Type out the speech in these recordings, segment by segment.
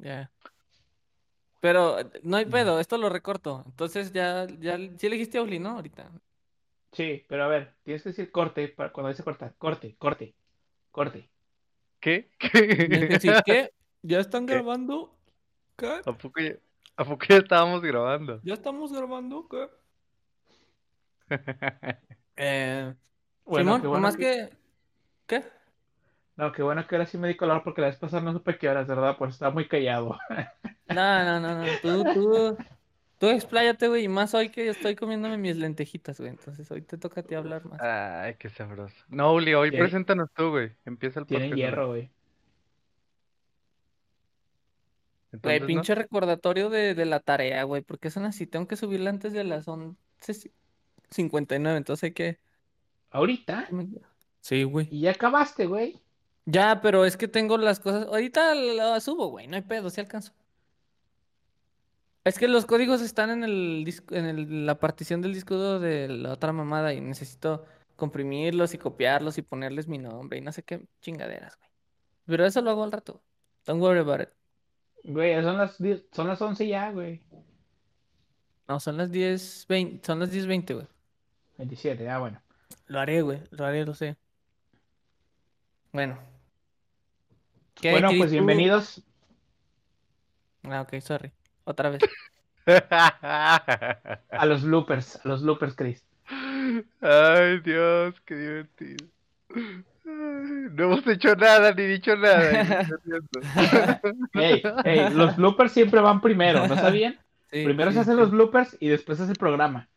Ya. Pero eh, no hay pedo, esto lo recorto. Entonces ya, ya, sí elegiste a Uli, ¿no? Ahorita. Sí, pero a ver, tienes que decir corte para cuando dice cortar. Corte, corte, corte. ¿Qué? ¿Qué? ¿qué? ¿Ya están ¿Qué? grabando? ¿Qué? ¿A poco ya, a poco ya estábamos grabando? ¿Ya estamos grabando? ¿Qué? Eh, Bueno, Simón, qué bueno nomás que... que... ¿Qué? No, qué bueno que ahora sí me di color porque la vez pasada no supe qué horas, ¿verdad? Pues estaba muy callado. No, no, no, no. Tú, tú, tú expláyate, güey. Y más hoy que estoy comiéndome mis lentejitas, güey. Entonces hoy te toca a ti hablar más. Ay, qué sabroso. No, Uli, hoy Tiene- preséntanos tú, güey. Empieza el podcast. hierro, güey. Güey, pinche recordatorio de, de la tarea, güey. Porque son así. Tengo que subirla antes de las 11.59. Entonces hay que... Ahorita. Sí, güey. Y ya acabaste, güey. Ya, pero es que tengo las cosas. Ahorita la subo, güey. No hay pedo, si alcanzo. Es que los códigos están en el disco, en el- la partición del disco duro de la otra mamada y necesito comprimirlos y copiarlos y ponerles mi nombre y no sé qué chingaderas, güey. Pero eso lo hago al rato. Don't worry about it. Güey, son las 10 son las 11 ya, güey. No, son las 10.20, son las 10.20, güey. 27, ah, bueno. Lo haré, güey. Lo haré, lo sé. Bueno. ¿Qué, Bueno, pues tú? bienvenidos. Ah, ok, sorry. Otra vez. A los bloopers, a los bloopers, Chris. Ay, Dios, qué divertido. No hemos hecho nada ni dicho nada. y me estoy riendo. Ey, ey, los bloopers siempre van primero, ¿no sabían? Sí, Primero sí, se hacen sí. los bloopers y después se hace el programa.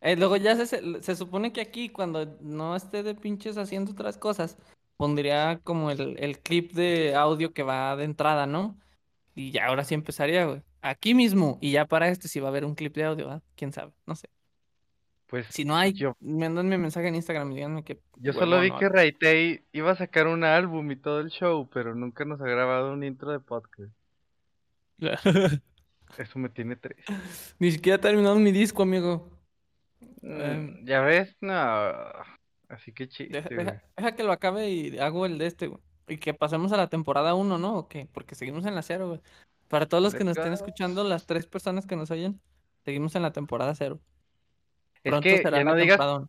Eh, luego ya se, se, se supone que aquí, cuando no esté de pinches haciendo otras cosas, pondría como el, el clip de audio que va de entrada, ¿no? Y ya ahora sí empezaría, güey. Aquí mismo. Y ya para este sí va a haber un clip de audio, ¿verdad? ¿Quién sabe? No sé. Pues Si no hay, yo, mándenme mensaje en Instagram y díganme que... yo solo vi ¿no? que Raitei iba a sacar un álbum y todo el show, pero nunca nos ha grabado un intro de podcast. Eso me tiene triste. Ni siquiera he terminado mi disco, amigo. Mm, Em. ¿Ya ves? No. Así que chiste, deja- que lo acabe y hago el de este, güey. Y que pasemos a la temporada 1, ¿no? ¿O qué? Porque seguimos en la cero, güey. Para todos los que nos estén escuchando, las tres personas que nos oyen, seguimos en la temporada cero. Es Pronto que será ya la no digas, temporada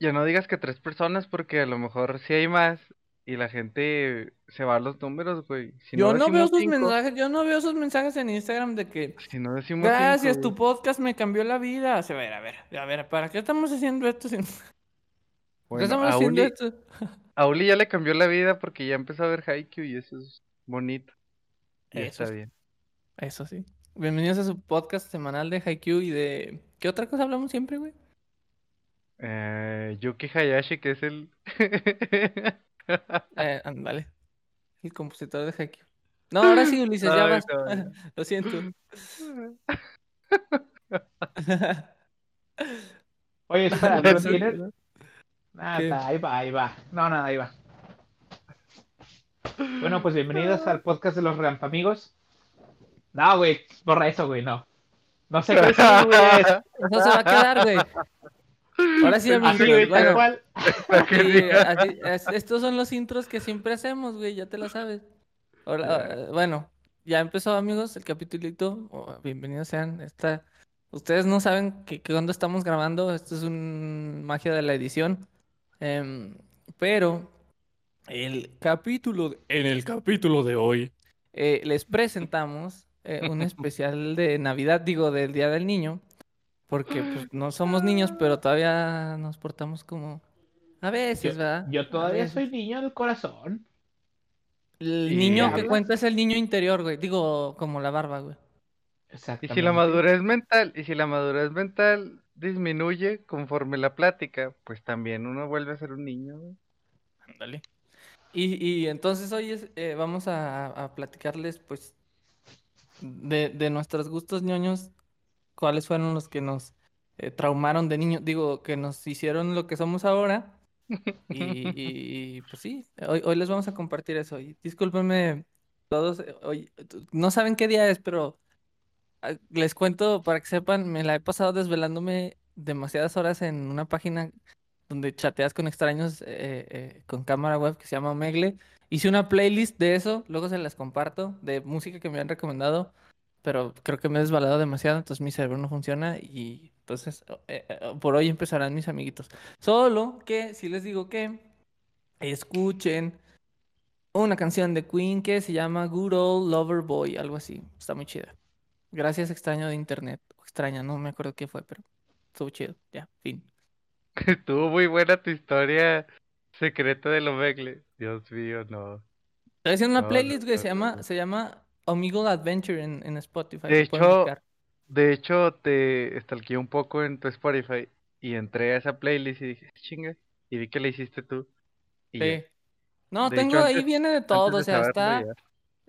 ya no digas que tres personas porque a lo mejor sí hay más y la gente se va a los números, güey. Si Yo no veo sus cinco, mensajes, yo no veo sus mensajes en Instagram de que Si no decimos gracias, cinco, tu podcast me cambió la vida. O sea, a ver, a ver, a ver, ¿para qué estamos haciendo esto? sin- ¿Por qué Bueno, estamos a haciendo Uli, esto? a Uli ya le cambió la vida porque ya empezó a ver Haikyuu y eso es bonito. Y Eso está sí. bien. Eso sí. Bienvenidos a su podcast semanal de Haikyuu y de... ¿Qué otra cosa hablamos siempre, güey? Eh, Yuki Hayashi, que es el... Eh, ándale. El compositor de Haikyuu. No, ahora sí, Ulises, ya vas. no. Lo siento. Oye, espera, ¿no lo Eso- tienes? Ah, ahí va, ahí va. No, nada, ahí va. Bueno, pues bienvenidos al podcast de los Rampamigos. No, güey, borra eso, güey, no. No sé qué decir, güey. Eso se va a quedar, güey. Ahora sí, amigos. Así, bueno, cual. así- es- estos son los intros que siempre hacemos, güey, ya te lo sabes. Ahora, eh, bueno, ya empezó, amigos, el capitulito. Oh, bienvenidos sean. Esta... Ustedes no saben que, que cuando estamos grabando, esto es un magia de la edición. Em, pero el capítulo, de- en el capítulo de hoy, eh, les presentamos eh, un especial de Navidad, digo, del Día del Niño, porque pues, no somos niños, pero todavía nos portamos como a veces, Yo, ¿verdad? yo todavía soy niño del corazón. El ¿Y niño que cuenta es el niño interior, güey. Digo, como la barba, güey. Y Exactamente. si la madurez mental, y si la madurez mental disminuye conforme la plática, pues también uno vuelve a ser un niño. Ándale. Y, y entonces hoy es, eh, vamos a, a platicarles, pues, de, de nuestros gustos ñoños, cuáles fueron los que nos eh, traumaron de niño, digo, que nos hicieron lo que somos ahora. Y, y- y, pues sí, hoy, hoy les vamos a compartir eso. Y discúlpenme todos, eh, hoy, no saben qué día es, pero les cuento para que sepan, me la he pasado desvelándome demasiadas horas en una página donde chateas con extraños eh, eh, con cámara web que se llama Omegle. Hice una playlist de eso, luego se las comparto, de música que me han recomendado, pero creo que me he desbalado demasiado, entonces mi cerebro no funciona y entonces eh, por hoy empezarán mis amiguitos. Solo que si les digo que escuchen una canción de Queen que se llama Good Old Lover Boy, algo así, está muy chida. Gracias extraño de internet, o extraña, no me acuerdo qué fue, pero estuvo chido, ya, fin. Estuvo muy buena tu historia secreta de los Omegle. Dios mío, no. Estoy haciendo una No, no, playlist, güey, no, se llama, no. se llama Omegle Adventure en, en Spotify, De se pueden hecho, buscar. De hecho, te stalkeé un poco en tu Spotify y entré a esa playlist y dije, chinga, y vi que la hiciste tú. Y ya. Sí. No, De tengo ahí antes- viene de Antes todo, de o sea, saberlo, está, ya.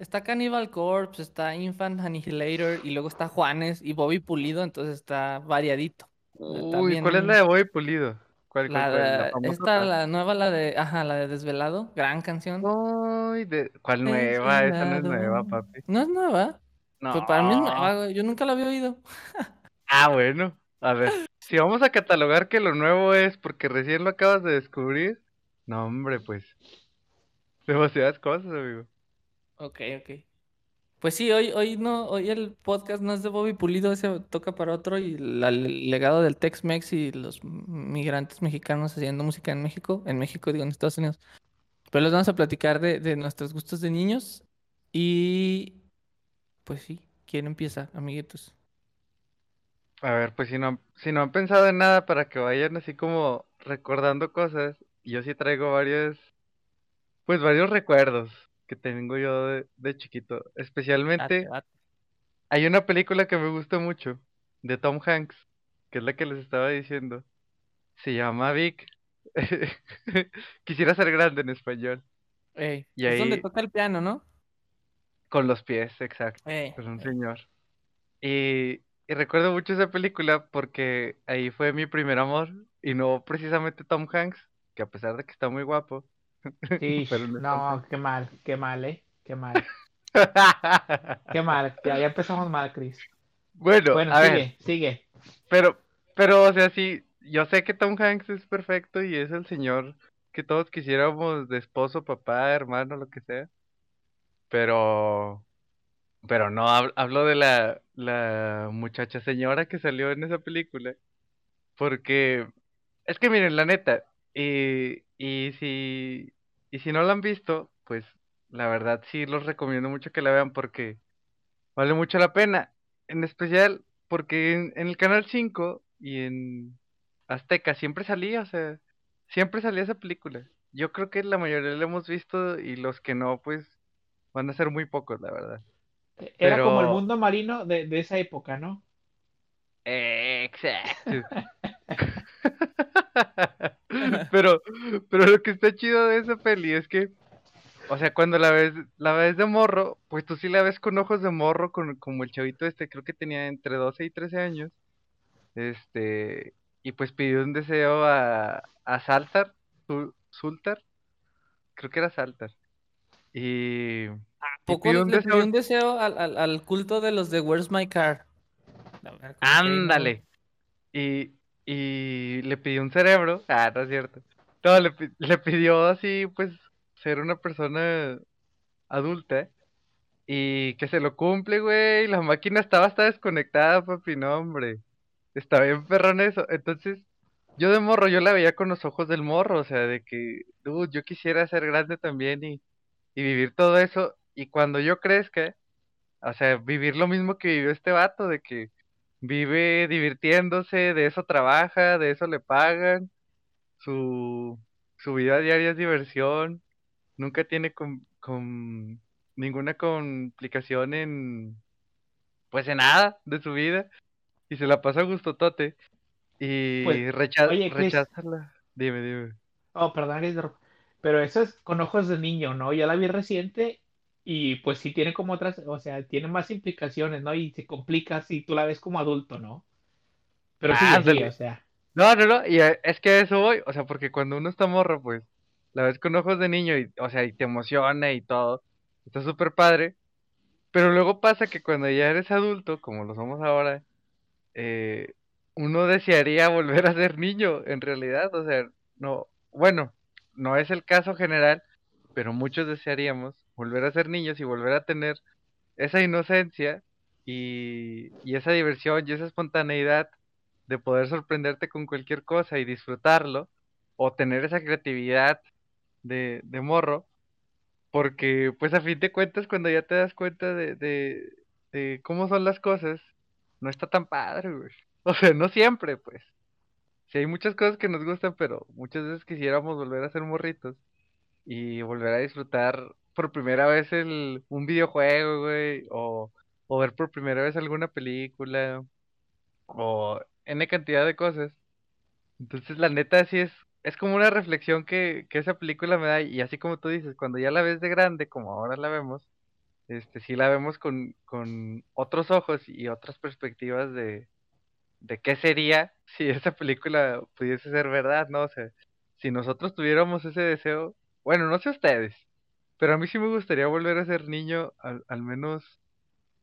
Está Cannibal Corpse, está Infant Annihilator y luego está Juanes y Bobby Pulido, entonces está variadito. Uy, también ¿cuál es la de Boy Pulido? ¿Cuál, La, esta, la nueva, la de, ajá, la de Desvelado, gran canción. Uy, de... ¿cuál nueva? Esa no es nueva, Desvelado. papi. No es nueva, No. pues para mí es nueva, yo nunca la había oído. Ah, bueno. A ver, si vamos a catalogar que lo nuevo es porque recién lo acabas de descubrir, no, hombre, pues. Demasiadas cosas, amigo. Ok, ok. Pues sí, hoy, hoy no, hoy el podcast no es de Bobby Pulido, ese toca para otro y la- el legado del Tex-Mex y los migrantes mexicanos haciendo música en México, en México digo en Estados Unidos. Pero les vamos a platicar de, de nuestros gustos de niños y pues sí, ¿quién empieza, amiguitos? A ver, pues si no, si no han pensado en nada para que vayan así como recordando cosas, yo sí traigo varios, pues varios recuerdos que tengo yo de, de chiquito. Date, Especialmente hay una película que me gusta mucho de Tom Hanks, que es la que les estaba diciendo. Se llama Vic. Quisiera ser grande en español. Ey, Y es donde toca el piano, ¿no? Con los pies, exacto. Ey, Con un ey. señor. Y, y recuerdo mucho esa película porque ahí fue mi primer amor. Y no precisamente Tom Hanks, que a pesar de que está muy guapo. Sí, pero no no, qué mal, qué mal, ¿eh? Qué mal, qué mal. Ya, ya empezamos mal, Chris. Bueno, Bueno, a sigue, ver, sigue. pero, pero, o sea, sí, yo sé que Tom Hanks es perfecto y es el señor que todos quisiéramos de esposo, papá, hermano, lo que sea. Pero, pero no, hab- hablo de la, la muchacha señora que salió en esa película. Porque es que miren, la neta, y, y si, y si no la han visto, pues la verdad sí los recomiendo mucho que la vean porque vale mucho la pena. En especial porque en, en el Canal 5 y en Azteca siempre salía, o sea, siempre salía esa película. Yo creo que la mayoría la hemos visto y los que no, pues van a ser muy pocos, la verdad. Era como el mundo marino de, de esa época, ¿no? Exacto. Pero, pero lo que está chido de esa peli es que, o sea, cuando la ves, la ves de morro, pues tú sí la ves con ojos de morro, con, como el chavito este, creo que tenía entre 12 y 13 años. Este, y pues pidió un deseo a, a Saltar, Sul- Sultar, creo que era Saltar. Y, Poco pidió un le pidió deseo. un deseo al, al, al culto de los de Where's My Car. Ándale. Y, y le pidió un cerebro. Ah, no es cierto. No, le, le pidió así, pues, ser una persona adulta. Y que se lo cumple, güey. La máquina estaba hasta desconectada, papi. No, hombre. Está bien perrón eso. Entonces, yo de morro, yo la veía con los ojos del morro. O sea, de que, dude, yo quisiera ser grande también y, y vivir todo eso. Y cuando yo crezca, o sea, vivir lo mismo que vivió este vato, de que vive divirtiéndose, de eso trabaja, de eso le pagan, su, su vida diaria es diversión, nunca tiene con, con ninguna complicación en, pues en nada de su vida, y se la pasa a gustotote, y Pues, recha- oye, Chris. rechaza la... Dime, dime. Oh, perdón, pero eso es con ojos de niño, ¿no? Yo la vi reciente y pues sí tiene como otras, o sea, tiene más implicaciones, ¿no? Y se complica si tú la ves como adulto, ¿no? Pero sí, Ándale. o sea, No, no, no, y es que a eso voy, o sea, porque cuando uno está morro, pues, la ves con ojos de niño y, o sea, y te emociona y todo, está súper padre, pero luego pasa que cuando ya eres adulto, como lo somos ahora, eh, uno desearía volver a ser niño, en realidad, o sea, no, bueno, no es el caso general, pero muchos desearíamos volver a ser niños y volver a tener esa inocencia y, y esa diversión y esa espontaneidad de poder sorprenderte con cualquier cosa y disfrutarlo, o tener esa creatividad de, de morro, porque pues a fin de cuentas cuando ya te das cuenta de, de, cómo son las cosas, no está tan padre. O sea, no siempre, pues. Sí, hay muchas cosas que nos gustan, pero muchas veces quisiéramos volver a ser morritos y volver a disfrutar por primera vez el, un videojuego, güey, o, o ver por primera vez alguna película, o N cantidad de cosas. Entonces, la neta, sí es, es como una reflexión que, que esa película me da, y así como tú dices, cuando ya la ves de grande, como ahora la vemos, este, sí la vemos con, con otros ojos y otras perspectivas de, de qué sería si esa película pudiese ser verdad, ¿no? O sea, si nosotros tuviéramos ese deseo, bueno, no sé ustedes, pero a mí sí me gustaría volver a ser niño al, al menos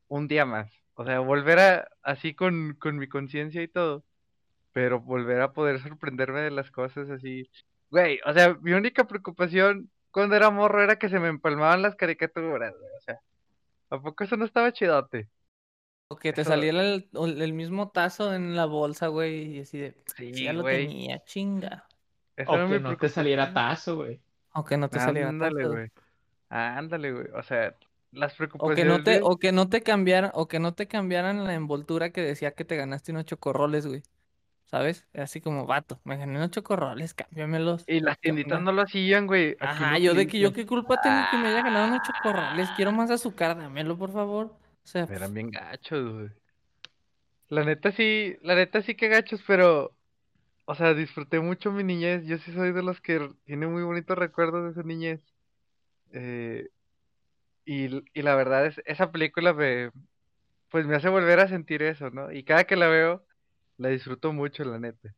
un día más. O sea, volver a, así con, con mi conciencia y todo, pero volver a poder sorprenderme de las cosas así. Güey, o sea, mi única preocupación cuando era morro era que se me empalmaban las caricaturas, güey. O sea, ¿a poco eso no estaba chidote? O que te Eso- saliera el, el mismo tazo en la bolsa, güey, y así de, Sí, ya lo güey. tenía, chinga. Esa O que no te saliera tazo, güey. O que no te saliera Ándale, tazo. güey. Ándale, güey. O sea, las O que preocupaciones. no te, o que no te cambiaran, o que no te cambiaran la envoltura que decía que te ganaste unos chocorroles, güey. ¿Sabes? Así como, vato, me gané unos chocorroles, cámbiamelos. Y las ¿Qué tienditas no lo hacían, güey. Aquí Ajá, yo de que yo qué culpa tengo que me haya ganado unos chocorroles. Quiero más azúcar, dámelo, por favor. O sea, Eran bien gachos, güey. La neta sí, la neta sí que gachos, pero, o sea, disfruté mucho mi niñez. Yo sí soy de los que tiene muy bonitos recuerdos de esa niñez. Eh, y, y la verdad es, esa película me, pues me hace volver a sentir eso, ¿no? Y cada que la veo, la disfruto mucho, la neta.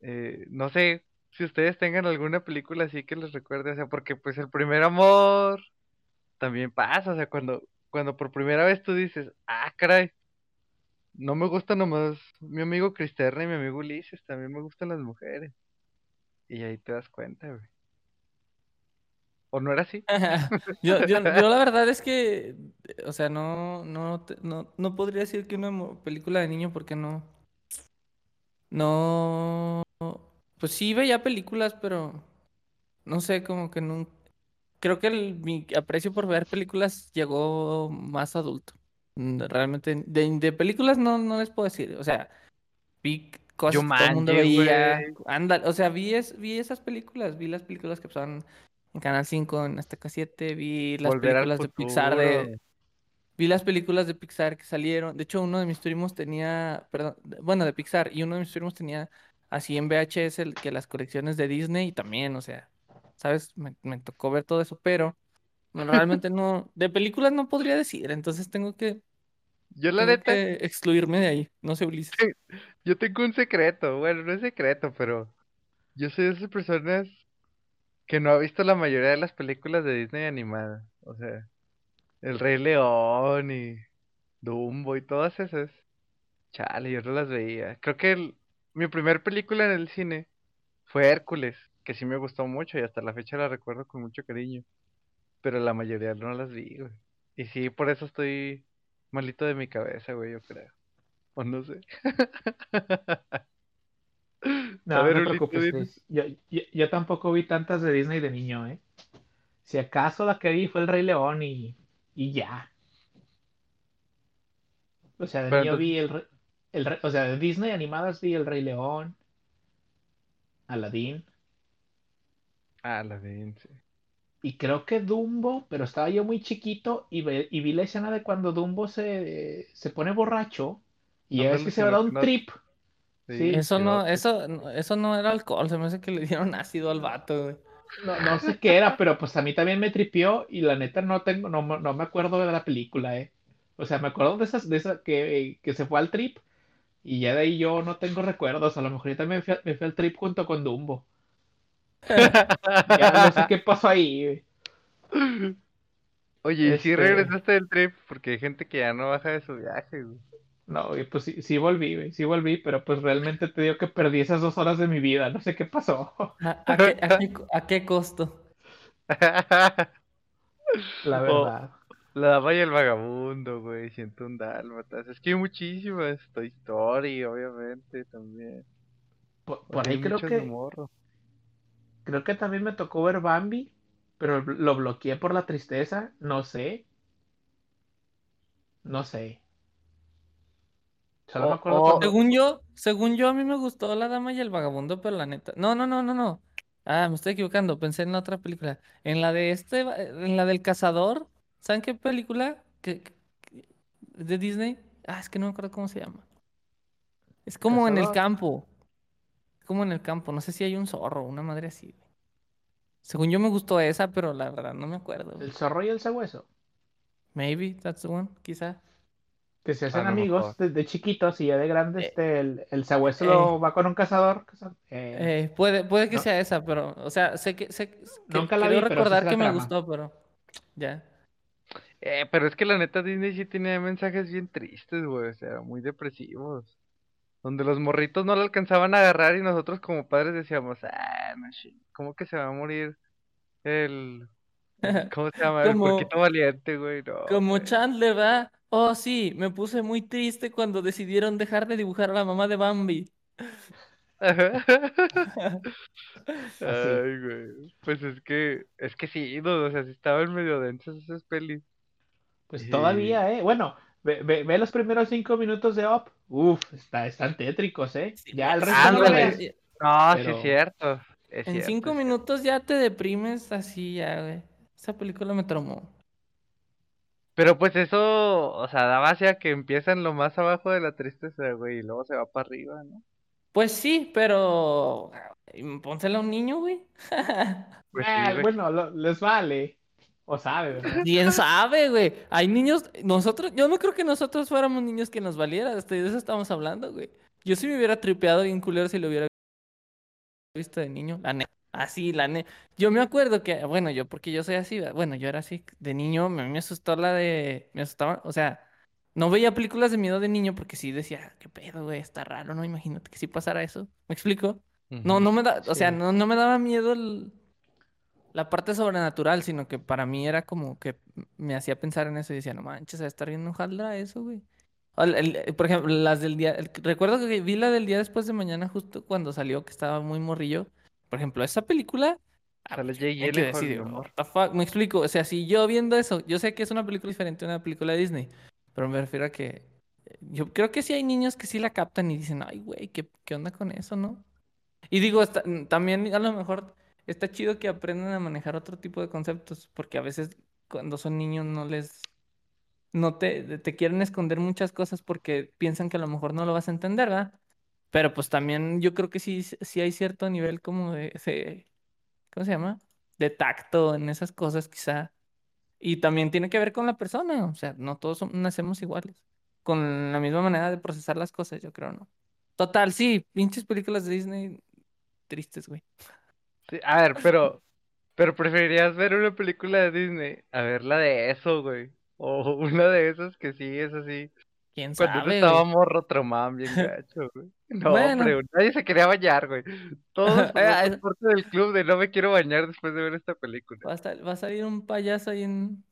Eh, no sé si ustedes tengan alguna película así que les recuerde, o sea, porque pues el primer amor también pasa, o sea, cuando, cuando por primera vez tú dices, ah, caray, no me gusta nomás mi amigo Cristerna y mi amigo Ulises, también me gustan las mujeres. Y ahí te das cuenta, güey. ¿O no era así? Yo, yo, yo la verdad es que, o sea, no, no, no, no podría decir que una película de niño porque no, no, pues sí veía películas, pero no sé, como que no, creo que el- mi aprecio por ver películas llegó más adulto. Mm, Realmente, de, de películas no, no les puedo decir, o sea, vi cosas que todo el mundo veía, anda, o sea, vi, es, vi esas películas, vi las películas que pasaban en Canal 5, en Azteca 7, vi las Volver películas de Pixar de, vi las películas de Pixar que salieron, de hecho uno de mis primos tenía, perdón, bueno, de Pixar, y uno de mis primos tenía así en VHS el, que las colecciones de Disney y también, o sea, ¿sabes? Me, me tocó ver todo eso, pero no, realmente no, de películas no podría decir, entonces tengo que, Yo la tengo neta, que excluirme de ahí, no sé, Ulises. yo tengo un secreto, bueno, no es secreto, pero yo soy de esas personas que no ha visto la mayoría de las películas de Disney animadas. O sea, El Rey León y Dumbo y todas esas. Chale, yo no las veía. Creo que mi primer película en el cine fue Hércules, que sí me gustó mucho y hasta la fecha la recuerdo con mucho cariño. Pero la mayoría no las vi, güey. Y sí, por eso estoy malito de mi cabeza, güey, yo creo. O no sé. No, A ver, no te preocupes. Luis. Yo, yo, yo tampoco vi tantas de Disney de niño, ¿eh? Si acaso la que vi fue El Rey León y, y ya. O sea, de Pero niño vi el, el o sea, de Disney animadas vi El Rey León, Aladdin la vi, sí. y creo que Dumbo, pero estaba yo muy chiquito y, ve- y vi la escena de cuando Dumbo se, se pone borracho y ves Ándale, que se va a dar un trip. Sí, Eso no, eso, no- eso no era alcohol, se me hace que le dieron ácido al vato, güey. no, no sé qué era, pero pues a mí también me tripió y la neta no tengo, no, me- no me acuerdo de la película, ¿eh? O sea, me acuerdo de esas, de esa que, que se fue al trip y ya de ahí yo no tengo recuerdos. A lo mejor yo también me fui, a- me fui al trip junto con Dumbo. Ya no sé qué pasó ahí. Oye, ¿y si Este, regresaste del trip? Porque hay gente que ya no baja de su viaje, güey. No, y pues sí, sí volví, güey, sí volví, pero pues realmente te digo que perdí esas dos horas de mi vida, no sé qué pasó, ¿A, a qué, a qué co- a qué costo? la O verdad. La dama y el vagabundo, güey, siento un dálmatas. Es que hay muchísimas. Toy Story, obviamente, también. Por, ahí creo muchas de que, morro. creo que también me tocó ver Bambi, pero lo bloqueé por la tristeza, no sé, no sé. Solo me acuerdo. Según yo, según yo, a mí me gustó La Dama y el Vagabundo, pero la neta. No, no, no, no, no. Ah, me estoy equivocando. Pensé en la otra película. En la de este, en la del cazador. ¿Saben qué película? ¿Qué, qué- de Disney? Ah, es que no me acuerdo cómo se llama. Es como en el campo. Es como en el campo. No sé si hay un zorro, una madre así. Según yo me gustó esa, pero la verdad no me acuerdo. El zorro y el sabueso, Maybe that's the one, quizá. Que se hacen amigos mejor. desde chiquitos y ya de grandes Eh, este, el, el sabueso eh. va con un cazador. caza- eh, Eh, puede, puede que no. sea esa, pero, o sea, sé que, sé que, Nunca la vi, pero recordar la que me trama. gustó, pero ya. Eh, pero es que la neta Disney sí tiene mensajes bien tristes, güey. O sea, muy depresivos. Donde los morritos no lo alcanzaban a agarrar y nosotros como padres decíamos, ah, no, ¿cómo que se va a morir el... ¿Cómo se llama? El Como, puerquito valiente, güey. No, como güey. Chandler, ¿verdad? Oh, sí, me puse muy triste cuando decidieron dejar de dibujar a la mamá de Bambi. Ay, güey. Pues es que, es que sí, no, o sea, sí estaban medio densas esas pelis. Pues todavía, ¿eh? Bueno, ve, ve- ve los primeros cinco minutos de Up. Uf, está, están tétricos, ¿eh? Sí, Ya el es- resto no ves. no, sí Pero- es cierto. Es En cierto, cinco es cierto. minutos ya te deprimes así, ya, güey. Esa película me traumó. Pero pues eso, o sea, da base a que empiezan lo más abajo de la tristeza, güey, y luego se va para arriba, ¿no? Pues sí, pero mm, pónsela a un niño, güey. Pues Ah, sí, güey. bueno, lo- les vale. O sabe, ¿verdad? ¿Quién sabe, güey? Hay niños, nosotros, yo no creo que nosotros fuéramos niños que nos valiera, hasta de eso estamos hablando, güey. Yo sí me hubiera tripeado bien culero si lo hubiera visto de niño, la neta. Así, la neta. Yo me acuerdo que, bueno, yo porque yo soy así, bueno, yo era así de niño, me, me asustó la de, me asustaba, o sea, no veía películas de miedo de niño porque sí decía, qué pedo, güey, está raro, ¿no? Imagínate que si pasara eso. ¿Me explico? No, no me da, o sea, Sí. no, no me daba miedo el- la parte sobrenatural, sino que para mí era como que me hacía pensar en eso y decía, no manches, a estar viendo ojalá eso, güey. El- el- por ejemplo, las del día, el- recuerdo que vi la del día después de mañana justo cuando salió, que estaba muy morrillo. Por ejemplo, esa película, ah, Sale Jay decir, what the fuck, me explico, o sea, si yo viendo eso, yo sé que es una película diferente a una película de Disney, pero me refiero a que eh, yo creo que sí hay niños que sí la captan y dicen, ay, güey, ¿qué, qué onda con eso, no? Y digo, está- mm, también a lo mejor está chido que aprendan a manejar otro tipo de conceptos, porque a veces cuando son niños no les, no te, te quieren esconder muchas cosas porque piensan que a lo mejor no lo vas a entender, ¿verdad? Pero pues también yo creo que sí, sí hay cierto nivel como de, ¿cómo se llama? De tacto en esas cosas quizá. Y también tiene que ver con la persona, o sea, no todos som- nacemos iguales, con la misma manera de procesar las cosas, yo creo, ¿no? Total, sí, pinches películas de Disney tristes, güey. Sí, a ver, pero, pero preferirías ver una película de Disney a ver la de eso, güey. O una de esas que sí es así. ¿Quién Cuando sabe, estaba güey? morro traumaban bien gacho, güey. No, Bueno. hombre, nadie se quería bañar, güey. Todos Ah, somos parte del club de no me quiero bañar después de ver esta película. Va a, va a salir un payaso ahí en,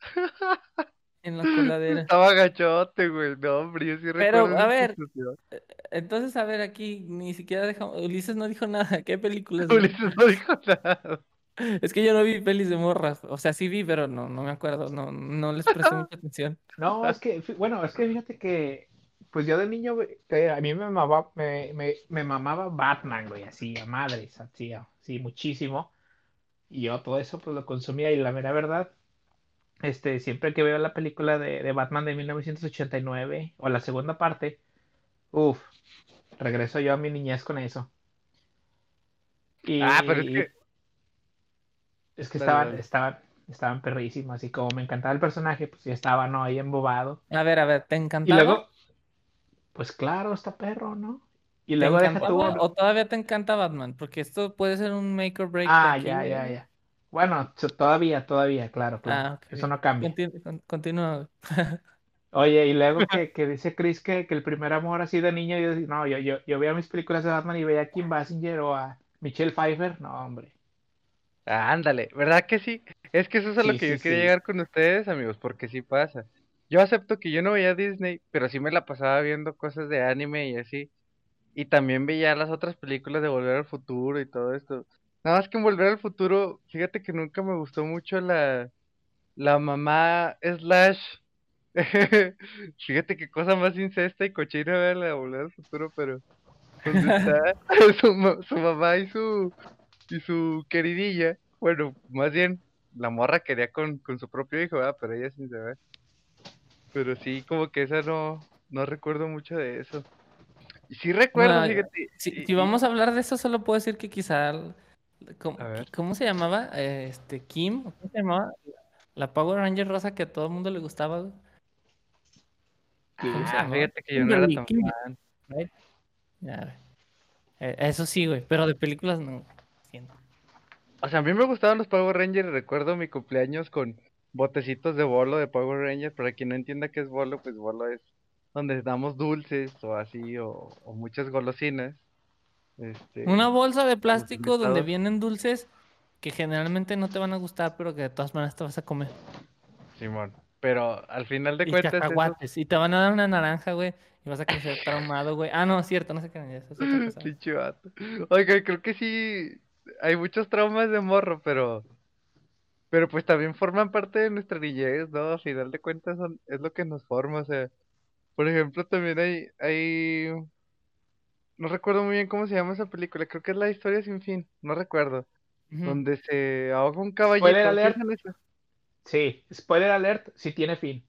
en la coladera. Estaba gachote, güey. No, hombre, yo sí Pero, recuerdo a ver, situación. Entonces, a ver, aquí ni siquiera dejamos. Ulises no dijo nada. ¿Qué películas? Ulises no dijo nada. Es que yo no vi pelis de morras. O sea, sí vi, pero no, no me acuerdo. No, no les presté mucha atención. No, es que, bueno, es que fíjate que, pues yo de niño, a mí me mamaba, me, me, me mamaba Batman, güey, así, a madres, así, así, muchísimo. Y yo todo eso, pues lo consumía y la mera verdad, este, siempre que veo la película de, de Batman de 1989 o la segunda parte, uff, regreso yo a mi niñez con eso. Y Ah, pero es que. Es que estaban, estaban, estaban perrísimos, y como me encantaba el personaje, pues ya estaba, ¿no? Ahí embobado. A ver, a ver, ¿te Y encantaba? luego, pues claro, está perro, ¿no? Y ¿Te luego deja encantaba o todavía te encanta Batman? Porque esto puede ser un make or break Ah, aquí, ya, ya, ya. Bueno, todavía, todavía, claro, claro. Ah, ok. Eso no cambia. Continu- continúa. Oye, y luego que, que dice Chris que, que el primer amor así de niño, yo, no, yo, yo, yo veía mis películas de Batman y veía a Kim Basinger o a Michelle Pfeiffer, no, hombre. Ah, ándale, ¿verdad que sí? Es que eso es a lo que sí, yo quería sí. llegar con ustedes, amigos, porque sí pasa. Yo acepto que yo no veía Disney, pero sí me la pasaba viendo cosas de anime y así. Y también veía las otras películas de Volver al Futuro y todo esto. Nada más que en Volver al Futuro, fíjate que nunca me gustó mucho la, la mamá slash. Fíjate qué cosa más incesta y cochina ver la de Volver al Futuro, pero donde está su, su mamá y su y su queridilla, bueno, más bien la morra quería con, con su propio hijo, ¿verdad? Pero ella sin saber. Pero sí, como que esa no, no recuerdo mucho de eso. Y sí recuerdo, Bueno, fíjate. Si, y- si y- vamos a hablar de eso, solo puedo decir que quizá. ¿Cómo, cómo se llamaba? Este, Kim, ¿cómo se llamaba? La Power Ranger rosa que a todo el mundo le gustaba, güey. ¿Cómo se Ah, fíjate que yo no era tan fan. right? Eh, eso sí, güey, pero de películas no. O sea, a mí me gustaban los Power Rangers. Recuerdo mi cumpleaños con botecitos de bolo de Power Rangers. Para quien no entienda qué es bolo, pues bolo es donde damos dulces o así, o, o muchas golosinas. Este, Una bolsa de plástico donde vienen dulces que generalmente no te van a gustar, pero que de todas maneras te vas a comer. Simón. Pero al final de Y cuentas. Y te van a dar una naranja, güey. Y vas a crecer traumado, güey. Ah, no, cierto, no sé qué. Eso es otra cosa. Pinche vato. Oiga, creo que sí hay muchos traumas de morro, pero pero pues también forman parte de nuestra niñez, ¿no? Al final de cuentas son, es lo que nos forma, o sea, por ejemplo, también hay hay no recuerdo muy bien cómo se llama esa película, creo que es La historia sin fin, no recuerdo, Ujú. donde se ahoga un caballito, Spoiler ¿sí alert. es en esa? Sí, spoiler alert, sí tiene fin.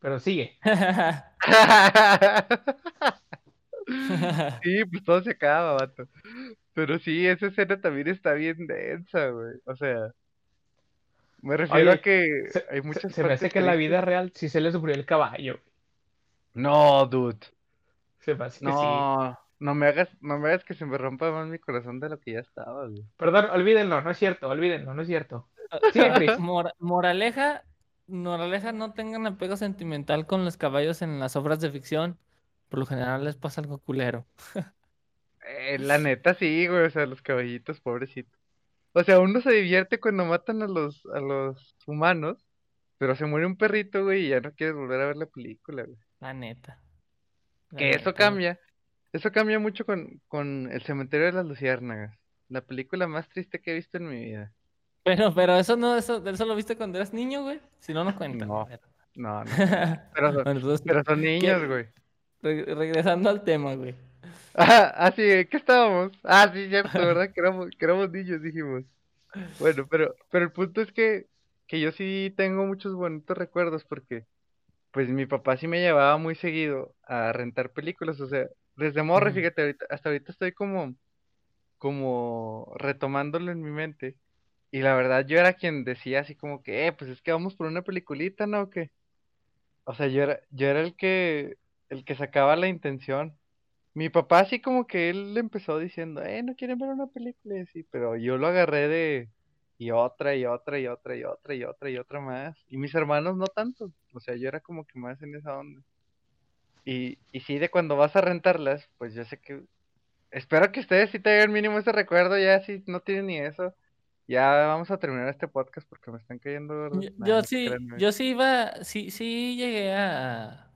Pero sigue. Sí, pues todo se acaba, vato. Pero sí, esa escena también está bien densa, güey. O sea, me refiero a que Se, hay se- muchas se me hace partes que en la vida real sí se les murió el caballo. No, dude. Se me hace que sí. No, no me hagas, no me hagas que se me rompa más mi corazón de lo que ya estaba, güey. Perdón, olvídenlo, no es cierto, olvídenlo, no es cierto. Sigue, Chris. Mora- moraleja, moraleja, no tengan apego sentimental con los caballos en las obras de ficción. Por lo general les pasa algo culero. Eh, la neta sí, güey, o sea, los caballitos, pobrecitos. O sea, uno se divierte cuando matan a los, a los humanos, pero se muere un perrito, güey, y ya no quieres volver a ver la película, güey. La neta. La Que eso neta, cambia, eso cambia mucho con, con El cementerio de las luciérnagas, la película más triste que he visto en mi vida. Pero, pero eso no, eso, eso lo viste cuando eras niño, güey. Si no, no cuenta. No. No, no, pero son, Bueno, entonces, pero son niños, ¿qué? güey. re- regresando al tema, güey. Ah, ah, sí, ¿en ¿qué estábamos? Ah, sí, cierto, ¿verdad? Que éramos, que éramos niños, dijimos. Bueno, pero, pero el punto es que, que yo sí tengo muchos bonitos recuerdos porque, pues, mi papá sí me llevaba muy seguido a rentar películas, o sea, desde morro, Ujú. fíjate, ahorita, hasta ahorita estoy como, como retomándolo en mi mente. Y la verdad, yo era quien decía así como que, eh, pues es que vamos por una peliculita, ¿no? ¿O qué? O sea, yo era, yo era el que, el que sacaba la intención. Mi papá así como que él empezó diciendo, eh, no quieren ver una película y así, pero yo lo agarré de y otra y otra y otra y otra y otra y otra más. Y mis hermanos no tanto, o sea, yo era como que más en esa onda. Y, y sí, de cuando vas a rentarlas, pues yo sé que, espero que ustedes sí tengan mínimo ese recuerdo, ya si no tienen ni eso, ya vamos a terminar este podcast porque me están cayendo. Yo, Nah, yo sí, yo sí iba, sí, sí llegué a,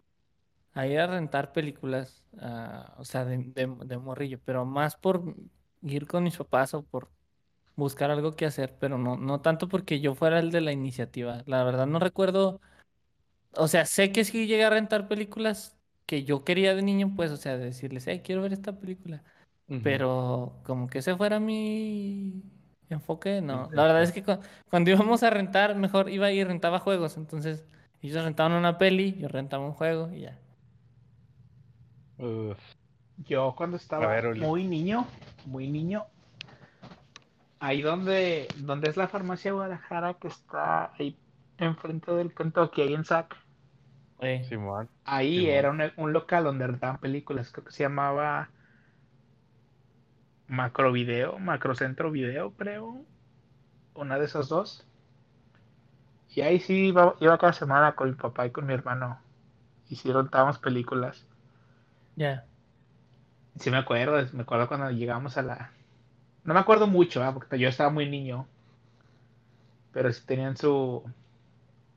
a ir a rentar películas, ah, o sea, de, de, de morrillo, pero más por ir con mis papás o por buscar algo que hacer, pero no, no tanto porque yo fuera el de la iniciativa. La verdad no recuerdo, o sea, sé que sí llegué a rentar películas que yo quería de niño, pues, o sea, de decirles, hey, quiero ver esta película. Pero como que ese fuera mi enfoque, no. La verdad es que cu- cuando íbamos a rentar, mejor iba y rentaba juegos. Entonces, ellos rentaban una peli, yo rentaba un juego y ya. Uf. Yo cuando estaba ver, muy niño, muy niño, ahí donde, donde es la farmacia Guadalajara, que está ahí enfrente del Kentucky, ahí en Sac, Eh, Simón. ahí Simón. era un, un local donde rentaban películas, creo que se llamaba Macrovideo, Macrocentro Video, creo, una de esas dos. Y ahí sí iba, iba cada semana con mi papá y con mi hermano. y sí rentábamos películas. Ya. Sí me acuerdo, me acuerdo cuando llegamos a la... No me acuerdo mucho, ¿ah? porque yo estaba muy niño. Pero sí tenían su,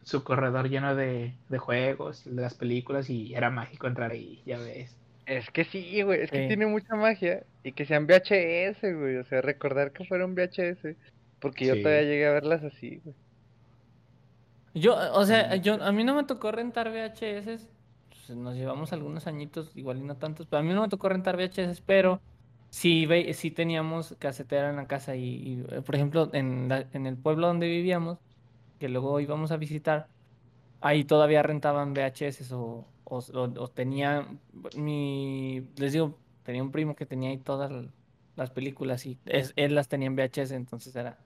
su corredor lleno de, de juegos, de las películas, y era mágico entrar ahí, ya ves. Es que sí, güey, es que tiene mucha magia. Y que sean VHS, güey. O sea, recordar que fueron VHS. Porque yo Sí. todavía llegué a verlas así, güey. Yo, o sea, yo, a mí no me tocó rentar VHS. Pues, nos llevamos algunos añitos, igual y no tantos, pero a mí no me tocó rentar VHS, pero sí, sí teníamos casetera en la casa y, eh, por ejemplo, en, la- en el pueblo donde vivíamos, que luego íbamos a visitar, ahí todavía rentaban VHS o, o, o- tenía, mi, les digo, tenía un primo que tenía ahí todas las películas y es- él las tenía en VHS, entonces era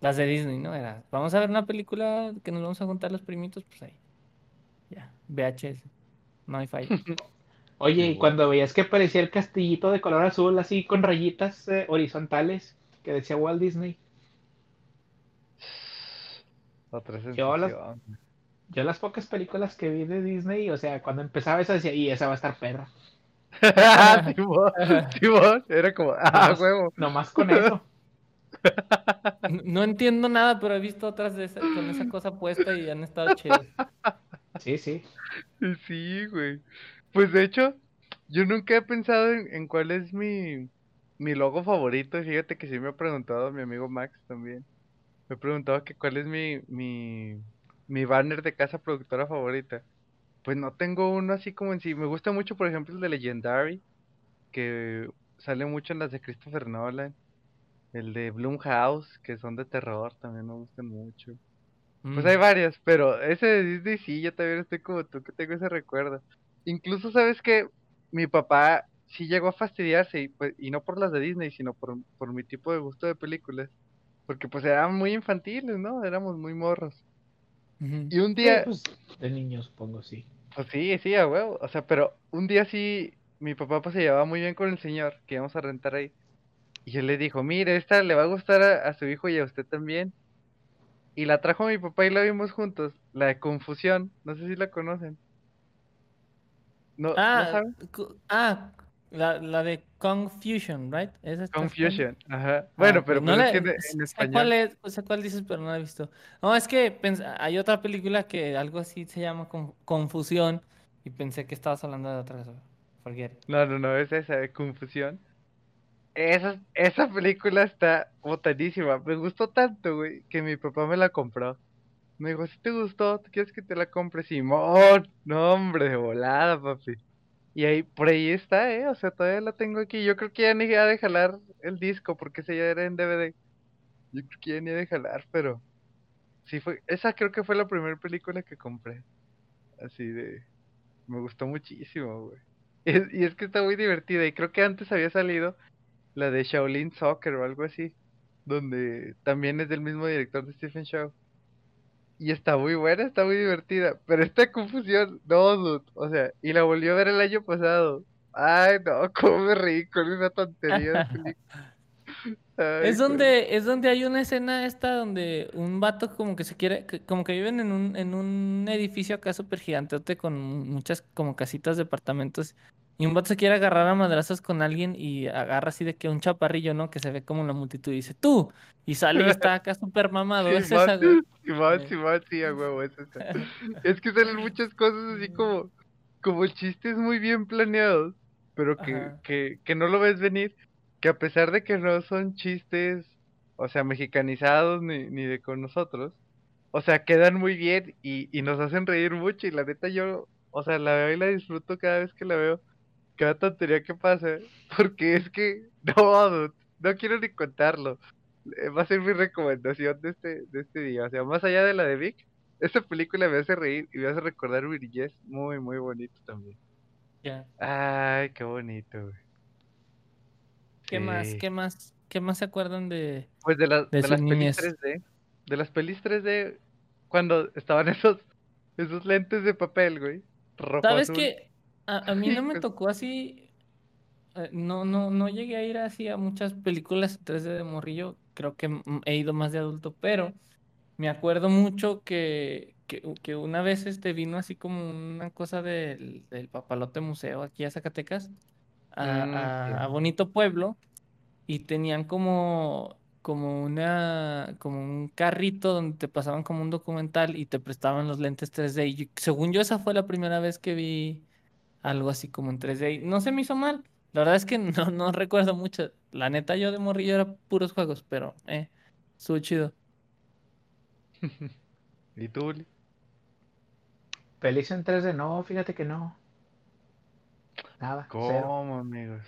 las de Disney, ¿no? Era, vamos a ver una película que nos vamos a juntar los primitos, pues ahí. VHS. No hay falla. Oye, y cuando veías que parecía el castillito de color azul, así con rayitas eh, horizontales, que decía Walt Disney. Otra Yo las-. Yo las pocas películas que vi de Disney, o sea, cuando empezaba esa decía, y esa va a estar perra. Simón, era como, ah, Nomás- huevo. Nomás con eso. No, no entiendo nada, pero he visto otras de esa- con esa cosa puesta y han estado chidas. Sí, sí. Sí, güey. Pues de hecho, yo nunca he pensado en, en cuál es mi, mi logo favorito. Fíjate que sí me ha preguntado mi amigo Max también. Me ha preguntado que cuál es mi, mi, mi banner de casa productora favorita. Pues no tengo uno así como en sí. Me gusta mucho, por ejemplo, el de Legendary, que sale mucho en las de Christopher Nolan. El de Blumhouse, que son de terror, también me gustan mucho. Pues hay varias, pero ese de Disney sí, yo también estoy como tú que tengo ese recuerdo. Incluso sabes que mi papá sí llegó a fastidiarse y, pues, y no por las de Disney, sino por, por mi tipo de gusto de películas. Porque pues eran muy infantiles, ¿no? Éramos muy morros. Y un Sí, día, pues, de niño, supongo, sí. pues sí, sí, a huevo. O sea, pero un día sí, mi papá pues se llevaba muy bien con el señor que íbamos a rentar ahí. Y él le dijo, mire, esta le va a gustar a, a su hijo y a usted también. Y la trajo mi papá y la vimos juntos. La de Confusión. No sé si la conocen. ¿No, ¿no Ah, saben? ah, la, la de Confusion, right? ¿Esa estás Confusion. Ajá. Ah, Bueno, pero no pues la- es que en, español. cuál es, cuál dices, pero no la he visto. No, es que pens- hay otra película que algo así se llama Con- Confusión y pensé que estabas hablando de otra cosa. Forget. No, no, no, es esa de Confusión. Esa, esa película está botanísima. Me gustó tanto, güey, que mi papá me la compró. Me dijo, si te gustó, ¿tú quieres que te la compre? Simón, no, hombre, de volada, papi. Y ahí, por ahí está, eh, o sea, todavía la tengo aquí. Yo creo que ya ni ha de jalar el disco, porque ese ya era en DVD. Yo creo que ya ni ha de jalar, pero sí fue, esa creo que fue la primera película que compré. Así de, me gustó muchísimo, güey. Y es que está muy divertida, y creo que antes había salido la de Shaolin Soccer o algo así, donde también es del mismo director de Stephen Chow. Y está muy buena, está muy divertida. Pero esta confusión, no, dude. O sea, y la volvió a ver el año pasado. Ay, no, cómo me reí con esa tontería. Ay, Es donde, es donde hay una escena esta donde un vato como que se quiere, como que viven en un, en un edificio acá súper giganteote con muchas como casitas, departamentos, y un vato se quiere agarrar a madrazos con alguien y agarra así de que un chaparrillo, ¿no? Que se ve como la multitud y dice, tú, y sale y está acá súper mamado, es esa, güey. Eh. Simón, sí, a huevo, es esa. Es que salen muchas cosas así como, como chistes muy bien planeados, pero que, que, que no lo ves venir, que a pesar de que no son chistes, o sea, mexicanizados ni, ni de con nosotros, o sea, quedan muy bien y, y nos hacen reír mucho y la neta yo, o sea, la veo y la disfruto cada vez que la veo, cada tontería que pasa, porque es que, no, dude, no quiero ni contarlo. Eh, Va a ser mi recomendación de este, de este día. O sea, más allá de la de Vic, esta película me hace reír y me hace recordar Virgés muy, muy bonito también. Ya. Ay, qué bonito, güey. ¿Qué más? ¿Qué más? ¿Qué más se acuerdan de...? Pues de, las de las pelis niñez? 3D. De las pelis 3D, cuando estaban esos, esos lentes de papel, güey. Rojo ¿Sabes qué? A, a mí no me Pues- tocó así. eh, No, no, no llegué a ir así a muchas películas 3D de morrillo. Creo que mm, he ido más de adulto, pero me acuerdo mucho que, que, que una vez este vino así como una cosa del, del Papalote Museo aquí a Zacatecas, a, Mm, a- sí. a Bonito Pueblo, y tenían como, como una, como un carrito donde te pasaban como un documental y te prestaban los lentes 3D. Y yo- según yo, esa fue la primera vez que vi algo así como en 3D. y no se me hizo mal. La verdad es que no, no recuerdo mucho. La neta, yo de morrillo era puros juegos, pero eh, estuvo chido. ¿Y tú, Uli? Pelis en 3D, no, fíjate que no. Nada, cero. ¿Cómo, amigos?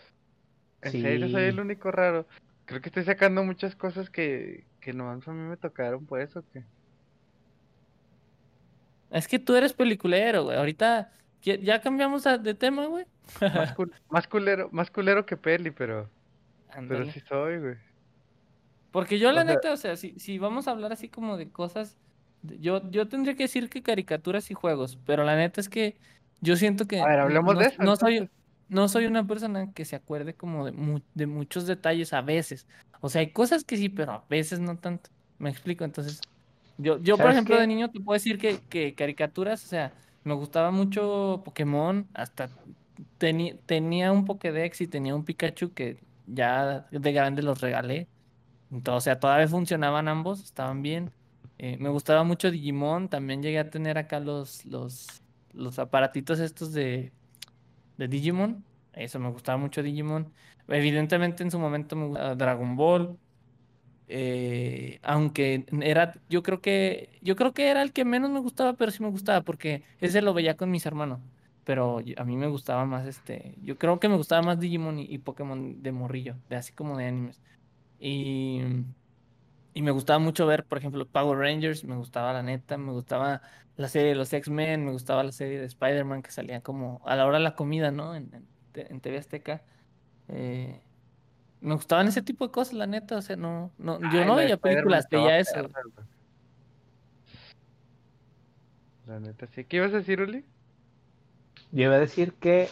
En Sí. serio, soy el único raro. Creo que estoy sacando muchas cosas que, que nomás a mí me tocaron, pues, ¿o qué? Es que tú eres peliculero, güey. Ahorita ya cambiamos a- de tema, güey. Más, cul- más culero, más culero que peli, pero, pero sí soy, güey. Porque yo, la O sea- neta, o sea, si, si vamos a hablar así como de cosas, yo, yo tendría que decir que caricaturas y juegos, pero la neta es que yo siento que A ver, no- hablemos no, de eso, no soy, no soy una persona que se acuerde como de, mu- de muchos detalles a veces. O sea, hay cosas que sí, pero a veces no tanto. Me explico, entonces, yo, yo por ¿Sabes ejemplo, de niño te puedo decir que, que caricaturas, o sea, me gustaba mucho Pokémon, hasta tenía un Pokédex y tenía un Pikachu que ya de grande los regalé. Entonces, o sea, todavía funcionaban ambos, estaban bien. Eh, me gustaba mucho Digimon, también llegué a tener acá los, los, los aparatitos estos de, de Digimon. Eso me gustaba mucho Digimon. Evidentemente en su momento me gustaba Dragon Ball. Eh, aunque era, yo creo que, yo creo que era el que menos me gustaba, pero sí me gustaba, porque ese lo veía con mis hermanos. Pero a mí me gustaba más este, yo creo que me gustaba más Digimon y, Pokémon de morrillo, de así como de animes. Y, me gustaba mucho ver, por ejemplo, Power Rangers, me gustaba la neta, me gustaba la serie de los X-Men, me gustaba la serie de Spider-Man que salía como a la hora de la comida, ¿no? En, en, en TV Azteca. Eh, me gustaban ese tipo de cosas, la neta, o sea, no, no, yo Ay, no de veía películas, estaba veía eso. La neta, sí. ¿Qué ibas a decir, Uli? Yo iba a decir que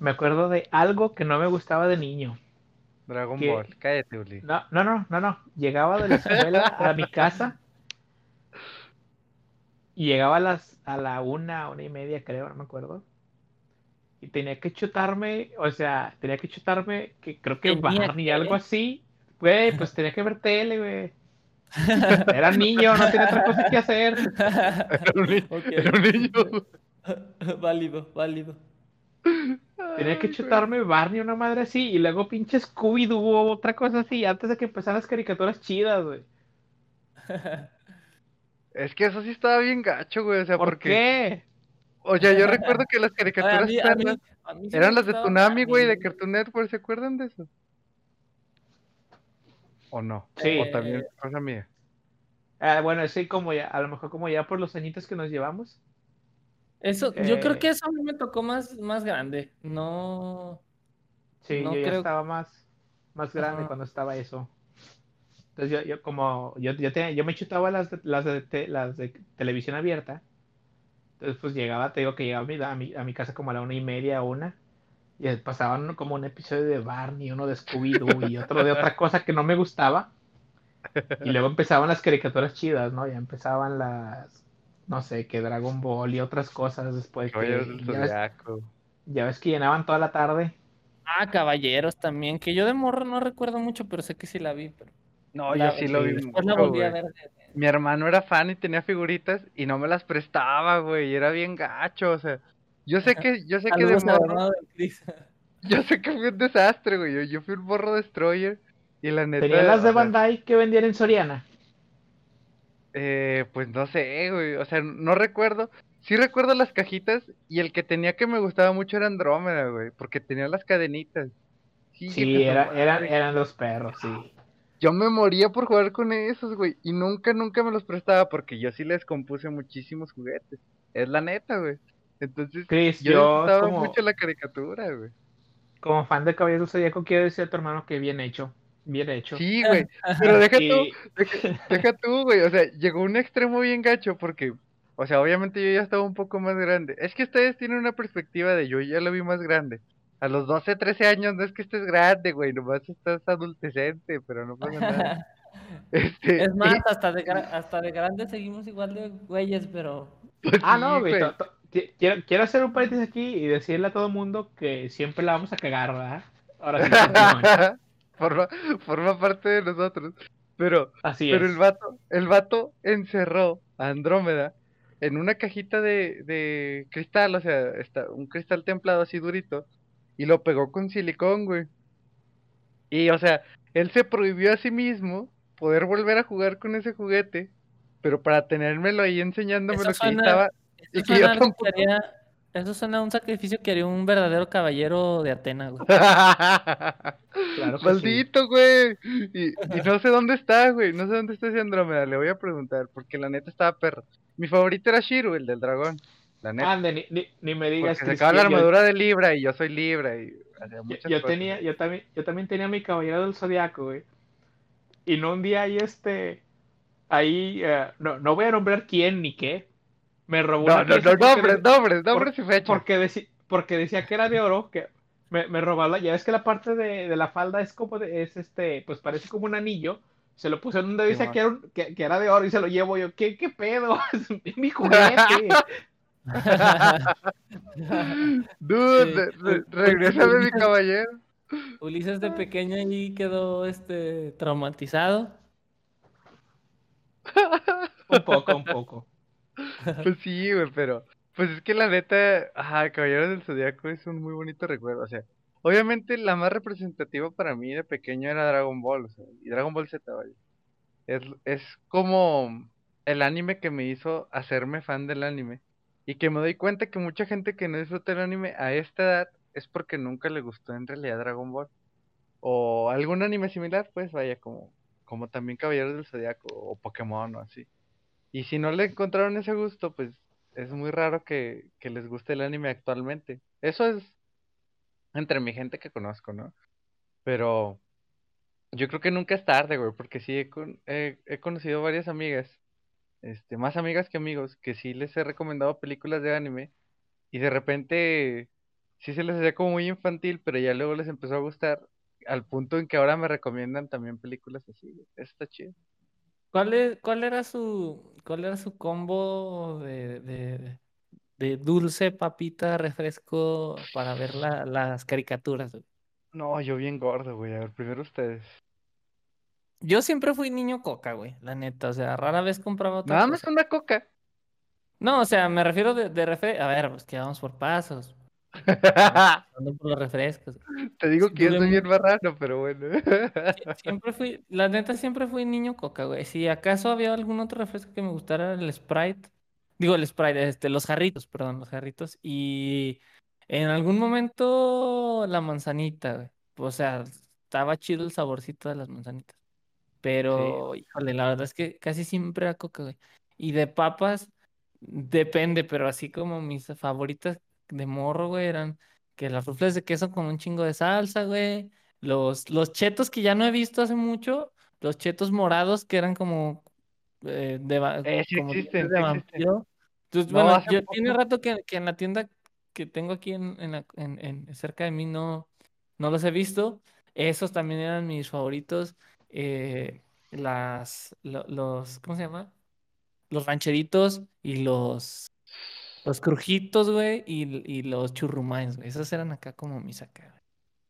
me acuerdo de algo que no me gustaba de niño. Dragon. Ball. Cállate, Uli. No, no, no, no, no. Llegaba de la escuela a mi casa y llegaba a las a la una, una y media, creo, no me acuerdo. Y tenía que chutarme, o sea, tenía que chutarme, que creo que Barney, algo así. Güey, pues tenía que ver tele, güey. Era niño, no tenía otra cosa que hacer. Era un, era niño. Válido, válido. Tenía que chutarme Barney, una madre así, y luego pinche Scooby-Doo o otra cosa así, antes de que empezaran las caricaturas chidas, güey. Es que eso sí estaba bien gacho, güey. O sea, ¿Por porque. qué? O sea, yo recuerdo que las Oye, a caricaturas mí, a perras mí, a mí sí me eran las de Tsunami, güey, de. Cartoon Network. ¿Se acuerdan de eso? ¿O no? Sí. O también Eh, es cosa mía. Ah, bueno, sí, como ya, a lo mejor como ya por los añitos que nos llevamos. Eso, yo creo Eh, que eso a mí me tocó más, más grande. No, Sí, no yo ya creo. estaba más, más grande cuando estaba eso. Entonces yo, yo como, yo, yo, tenía- yo me chutaba las de, las, de, te- las de televisión abierta. Entonces pues llegaba, te digo que llegaba a mi, a mi, a mi casa como a la una y media, una. Y pasaban como un episodio de Barney, uno de Scooby-Doo y otro de otra cosa que no me gustaba. Y luego empezaban las caricaturas chidas, ¿no? Ya empezaban las, no sé, que Dragon Ball y otras cosas después Caballeros que del ya ves, Zodiaco. ya ves que llenaban toda la tarde. Ah, Caballeros también, que yo de morro no recuerdo mucho, pero sé que sí la vi. Pero No, la- yo sí lo vi después la mucho, volví a ver. Mi hermano era fan y tenía figuritas y no me las prestaba, güey. Y era bien gacho, o sea. Yo sé que, yo sé que de morro, yo sé que fui un desastre, güey. Yo, yo fui un borro destroyer y la neta. Tenían las de Bandai que vendían en Soriana. Eh, pues no sé, güey. O sea, no recuerdo. Sí recuerdo las cajitas y el que tenía que me gustaba mucho era Andrómeda, güey. Porque tenía las cadenitas. Sí, Sí, era, eran, eran los perros, sí. Yo me moría por jugar con esos, güey. Y nunca, nunca me los prestaba porque yo sí les compuse muchísimos juguetes. Es la neta, güey. Entonces, Chris, yo yo disfrutaba como, mucho la caricatura, güey. como fan de Caballeros del Zodíaco quiero decir a tu hermano que bien hecho. Bien hecho. Sí, güey. Pero deja tú, deja tú, güey. O sea, llegó un extremo bien gacho porque, o sea, obviamente yo ya estaba un poco más grande. Es que ustedes tienen una perspectiva de yo ya lo vi más grande. A los 12, 13 años no es que estés grande, güey. Nomás estás adultecente, pero no pasa nada. Este, Es más, hasta de, hasta de grande seguimos igual de güeyes, pero pues Ah, sí, no, güey. Quiero, quiero hacer un paréntesis aquí y decirle a todo el mundo que siempre la vamos a cagar, ¿verdad? Ahora sí, forma, forma parte de nosotros. Pero, Así pero es. el vato, el vato encerró a Andrómeda en una cajita de, de cristal, o sea, está, un cristal templado así durito, y lo pegó con silicón, güey. Y, o sea, él se prohibió a sí mismo poder volver a jugar con ese juguete, pero para tenérmelo ahí enseñándome lo que estaba. eso Y que suena, yo algo que tampoco- haría- eso suena a un sacrificio que haría un verdadero caballero de Atena, güey. Claro sí. Maldito, güey. Y, y no sé dónde está, güey. No sé dónde está ese Andrómeda. Le voy a preguntar, porque la neta estaba perro. Mi favorito era Shiru, el del dragón. La neta. Ande, ni, ni, ni me digas porque sacaba la Cristian, yo- armadura de Libra y yo soy Libra y Yo, yo tenía, yo también, yo también tenía mi caballero del zodiaco, güey. Y no un día ahí este, ahí, eh, no, no voy a nombrar quién ni qué. Me robó No, no, no, nombres, nombres, nombres y fechas. porque, porque decía que era de oro, que me, me robaba, ya ves que la parte de, de la falda es como de, es este, pues parece como un anillo. Se lo puse en un dedo y Simón. que era, un- que, que era de oro y se lo llevo yo. ¿Qué, qué pedo? Mi juguete. Dude, Sí. re- re- regrésame mi caballero. Ulises de pequeño ahí quedó este traumatizado. un poco, un poco. Pues sí, güey, pero. Pues es que la neta, ajá, Caballeros del Zodiaco es un muy bonito recuerdo. O sea, obviamente la más representativa para mí de pequeño era Dragon Ball, o sea, y Dragon Ball Z, vaya. Es, es como el anime que me hizo hacerme fan del anime. Y que me doy cuenta que mucha gente que no disfruta el anime a esta edad es porque nunca le gustó en realidad Dragon Ball. O algún anime similar, pues vaya, como, como también Caballeros del Zodiaco o Pokémon o así. Y si no le encontraron ese gusto, pues es muy raro que, que les guste el anime actualmente. Eso es entre mi gente que conozco, ¿no? Pero yo creo que nunca es tarde, güey, porque sí he, con- he- he conocido varias amigas, este, más amigas que amigos, que sí les he recomendado películas de anime y de repente sí se les hacía como muy infantil, pero ya luego les empezó a gustar al punto en que ahora me recomiendan también películas así. Eso está chido. ¿Cuál, es- cuál era su cuál era su combo de, de, de dulce, papita, refresco para ver la- las caricaturas? No, yo bien gordo, güey. A ver, primero ustedes. Yo siempre fui niño coca, güey, la neta. O sea, rara vez compraba otra Nada más cosa. una coca. No, o sea, me refiero de, de refre- A ver, pues que vamos por pasos. Ando por los refrescos. Te digo que yo soy bien marrano, pero bueno. Sie- Siempre fui, la neta siempre fui niño coca, güey. Si acaso había algún otro refresco que me gustara, el Sprite. Digo, el Sprite, este, los jarritos, perdón, los jarritos. Y en algún momento la manzanita, güey. O sea, estaba chido el saborcito de las manzanitas. Pero, híjole, la verdad es que casi siempre era coca, güey. Y de papas, depende, pero así como mis favoritas de morro, güey, eran que las rufles de queso con un chingo de salsa, güey. Los, los chetos que ya no he visto hace mucho, los chetos morados que eran como eh, de, Eh, sí como existen, de sí vampiro. Entonces, No, bueno, yo tiene rato que, que en la tienda que tengo aquí en, en, la- en- en- cerca de mí no, no los he visto. Esos también eran mis favoritos. Eh, las, lo- los, ¿cómo se llama? Los rancheritos y los, los crujitos, güey, y, y los churrumais, güey. Esos eran acá como mis acá, güey.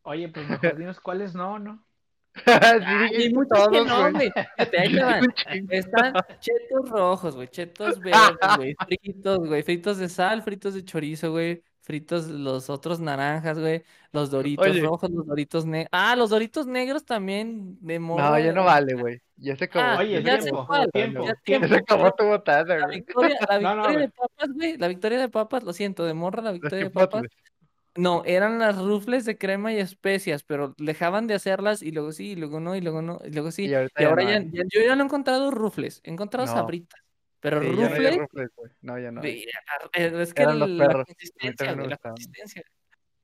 Oye, pues mejor dinos cuáles no, ¿no? sí, hay muchos que todos, no, güey. güey. Fíjate, ahí te van. Un chingo. Están chetos rojos, güey, chetos verdes, güey, fritos, güey, fritos de sal, fritos de chorizo, güey, fritos los otros naranjas, güey, los doritos Oye. rojos, los doritos negros. Ah, los doritos negros también de morro. No, ya no vale, güey. Ya se acabó. Ah, Oye, ya tiempo, cuál, tiempo, ya tiempo. Ya se acabó tu botana, La güey. victoria, la No, no, victoria de papas, güey, la victoria de papas, lo siento, de morra la victoria de papas. No, eran las rufles de crema y especias, pero dejaban de hacerlas y luego sí, y luego no, y luego no, y luego sí. Y ahora no ya, yo ya no he encontrado rufles, he encontrado No. sabritas, pero Sí, ya no ya no. es que Eran los el- la perros, consistencia, la consistencia.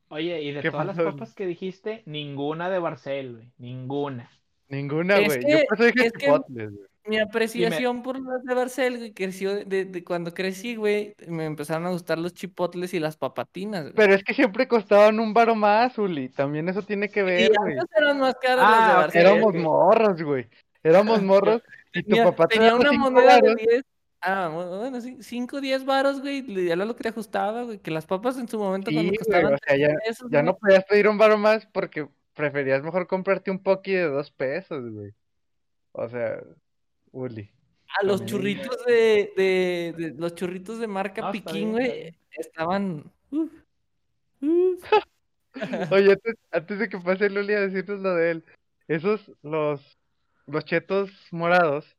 Oye, y de ¿Qué todas las papas que dijiste, ninguna de Barcel, güey. Ninguna. Ninguna, güey. Yo que- por eso dije es que- chipotles, güey. Mi apreciación por las de Barcel, güey, creció de, de- de cuando crecí, güey, me empezaron a gustar los chipotles y las papatinas, güey. Pero es que siempre costaban un varo más, Uli. También eso tiene que Y ver, güey. eran más caras Ah, las de ok, Barcel. Éramos morros, güey. Éramos morros y tu Tenía, papá te tenía una moneda de varos. 10. Ah, bueno, sí, 5, 10 varos, güey. Ya era lo que te ajustaba, güey. Que las papas en su momento Sí, cuando güey, costaban o sea, ya, 30 pesos, ya güey. no podías pedir un varo más porque preferías mejor comprarte un poqui de dos pesos, güey. O sea, Uli. A los también. churritos de, de, de- los churritos de marca No, Piquín, bien, güey, estaban. uf, uf. Oye, antes, antes de que pase Luli a decirnos lo de él, esos, los, los chetos morados,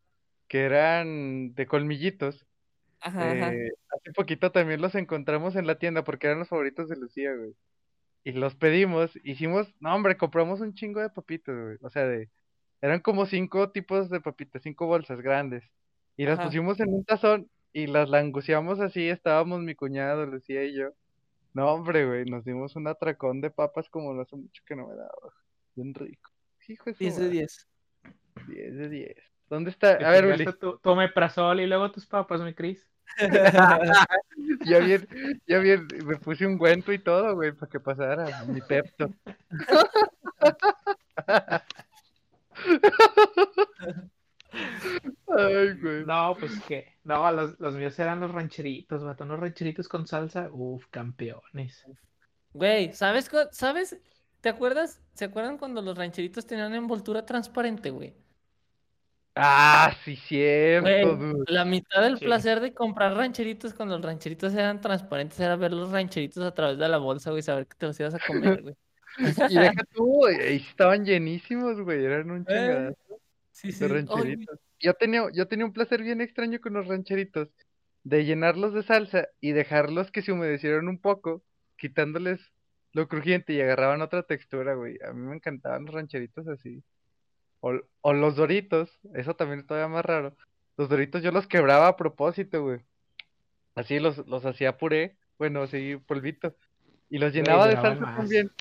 que eran de colmillitos, Ajá, ajá. eh, hace poquito también los encontramos en la tienda porque eran los favoritos de Lucía, güey. Y los pedimos, hicimos, no hombre, compramos un chingo de papitas, güey. O sea, de, eran como cinco tipos de papitas, cinco bolsas grandes. Y las Ajá. pusimos en un tazón y las languceamos así, estábamos mi cuñado, Lucía y yo. No, hombre, güey, nos dimos un atracón de papas como no hace mucho que no me daba. Bien rico. Hijo de su 10 de madre, 10. 10 de 10. ¿Dónde está? A ver, Uli, tu, tu omeprazol y luego tus papas, mi Cris. ya bien, ya bien, me puse un guento y todo, güey, para que pasara mi pepto. Ay, güey. No, pues que. No, los, los míos eran los rancheritos, vato. Unos rancheritos con salsa. Uf, campeones. Güey, ¿sabes? ¿Sabes? ¿Te acuerdas? ¿Se acuerdan cuando los rancheritos tenían envoltura transparente, güey? Ah, sí, cierto, Güey, la mitad del Sí. placer de comprar rancheritos cuando los rancheritos eran transparentes era ver los rancheritos a través de la bolsa, güey, saber que te los ibas a comer, güey. Y deja tú, güey, estaban llenísimos, güey, eran un Eh, chingadazo Sí, sí. rancheritos. Yo tenía, yo tenía un placer bien extraño con los rancheritos, de llenarlos de salsa y dejarlos que se humedecieran un poco, quitándoles lo crujiente y agarraban otra textura, güey. A mí me encantaban los rancheritos así. O, o los doritos, eso también es todavía más raro. Los doritos yo los quebraba a propósito, güey. Así los, los hacía puré, bueno, así polvito. Y los llenaba de salsa más. también.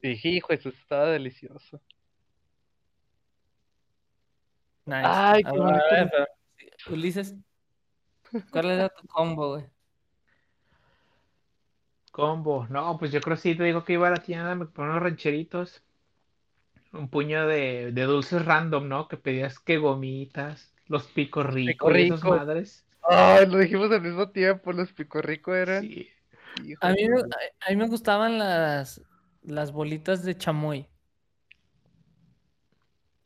Y hijo, eso estaba delicioso. Nice. Ay, A qué bonito. Ulises, ¿cuál era tu combo, güey? Combo. No, pues yo creo que sí te digo que iba a la tienda, me compré unos rancheritos. Un puño de, de dulces random, ¿no? Que pedías que gomitas, los pico rico y esas Rico. madres. Ay, lo dijimos al mismo tiempo, los pico rico eran. Sí. A mí, a, a mí me gustaban las, las bolitas de chamoy.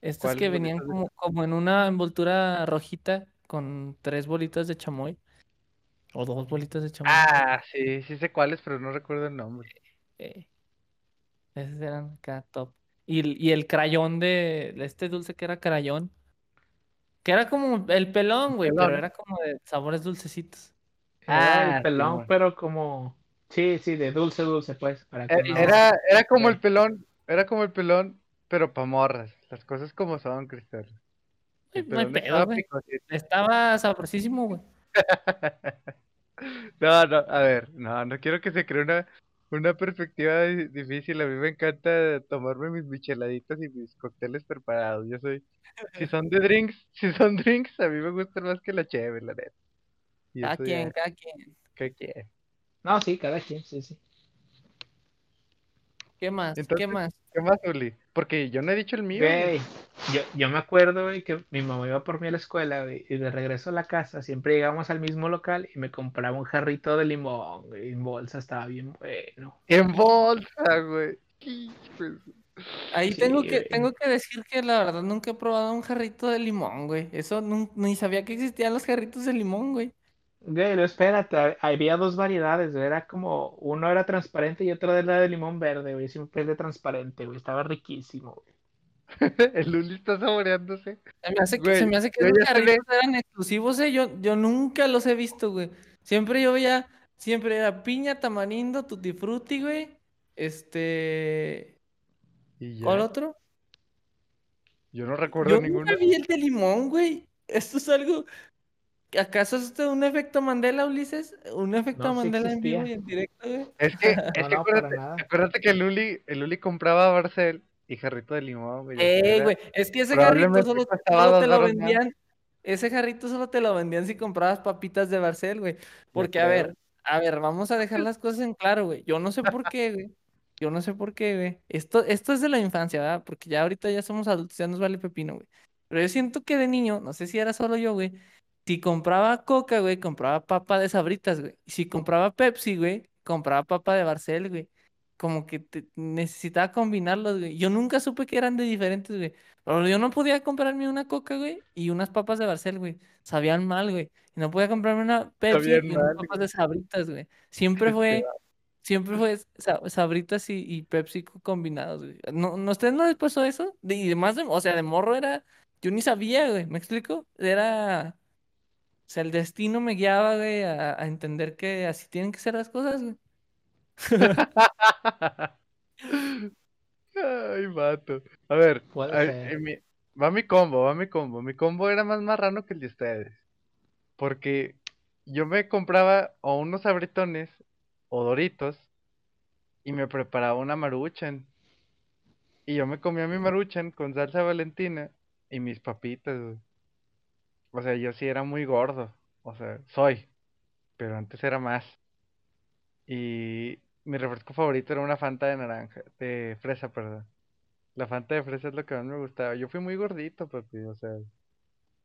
Estas ¿Cuáles que venían de como, como en una envoltura rojita con tres bolitas de chamoy. O dos bolitas de chamoy. Ah, sí, sí sé cuáles, pero no recuerdo el nombre. Eh, esos eran acá top. Y, el- y el crayón de, de este dulce que era crayón. Que era como el pelón, güey, pero era como de sabores dulcecitos. Era Ah, el pelón, pero como. Sí, sí, de dulce, dulce, pues. Para que Eh, no- Era, era como el pelón, era como el pelón, pero pa' morras. Las cosas como son, Cristal. No hay pedo, estaba güey. Estaba sabrosísimo, güey. No, no, a ver, no, no quiero que se cree una, una perspectiva di- difícil. A mí me encanta tomarme mis micheladitas y mis cócteles preparados. Yo soy, si son de drinks, si son drinks, a mí me gustan más que la cheve, la neta. Cada quien, cada quien. ¿qué quiere? No, sí, cada quien, sí, sí. ¿Qué más? ¿Qué más? ¿Qué más, Uli? Porque yo no he dicho el mío. güey. Yo, yo me acuerdo, güey, que mi mamá iba por mí a la escuela, güey, y de regreso a la casa siempre llegamos al mismo local y me compraba un jarrito de limón, güey, en bolsa, estaba bien bueno. En bolsa, güey. Ahí Sí, tengo que, güey. tengo que decir que la verdad nunca he probado un jarrito de limón, güey. Eso ni sabía que existían los jarritos de limón, güey. Güey, espérate, hab- había dos variedades, güey, era como, uno era transparente y otro era de limón verde, güey, siempre es de transparente, güey, estaba riquísimo, güey. El Uli está saboreándose. Se me hace que, Güey, se me hace que yo esos jarritos eran exclusivos, eh. Yo, yo nunca los he visto, güey. Siempre yo veía, siempre era piña, tamarindo, tutti frutti, güey. Este, Y ya. ¿cuál otro? Yo no recuerdo Yo ninguno. nunca vi el de limón, güey. Esto es algo. ¿Acaso es esto un efecto Mandela, Ulises? ¿Un efecto No, sí Mandela en vivo y en directo, güey? Es que, es No, que no, para acuérdate, nada. acuérdate que el Uli, el Uli compraba Barcel y jarrito de limón, güey. Eh, güey, es que ese jarrito solo, te lo vendían. Ese jarrito solo te lo vendían si comprabas papitas de Barcel, güey. Porque, a ver, a ver, vamos a dejar las cosas en claro, güey. Yo no sé por qué, güey. Yo no sé por qué, güey. Esto, esto es de la infancia, ¿verdad? Porque ya ahorita ya somos adultos, ya nos vale pepino, güey. Pero yo siento que de niño, no sé si era solo yo, güey. Si compraba Coca, güey, compraba papa de Sabritas, güey. Y si compraba Pepsi, güey, compraba papa de Barcel, güey. Como que te- necesitaba combinarlos, güey. Yo nunca supe que eran de diferentes, güey. Pero yo no podía comprarme una Coca, güey, y unas papas de Barcel, güey. Sabían mal, güey. Y no podía comprarme una Pepsi y unas mal, papas de Sabritas, güey. Siempre fue, siempre fue sa- Sabritas y, y Pepsi co- combinados, güey. ¿No, no, ustedes no les pasó eso? De- y además, de, o sea, de morro era, yo ni sabía, güey. ¿Me explico? Era, o sea, el destino me guiaba, güey, a, a entender que así tienen que ser las cosas, güey. Ay, vato. A ver, a- en mi- va mi combo, va mi combo. Mi combo era más marrano que el de ustedes. Porque yo me compraba o unos sabritones o doritos y me preparaba una maruchan. Y yo me comía mi maruchan con salsa valentina y mis papitas, güey. O sea, yo sí era muy gordo. O sea, soy. Pero antes era más. Y mi refresco favorito era una Fanta de naranja, de fresa, perdón. La Fanta de fresa es lo que más me gustaba. Yo fui muy gordito, papi, o sea,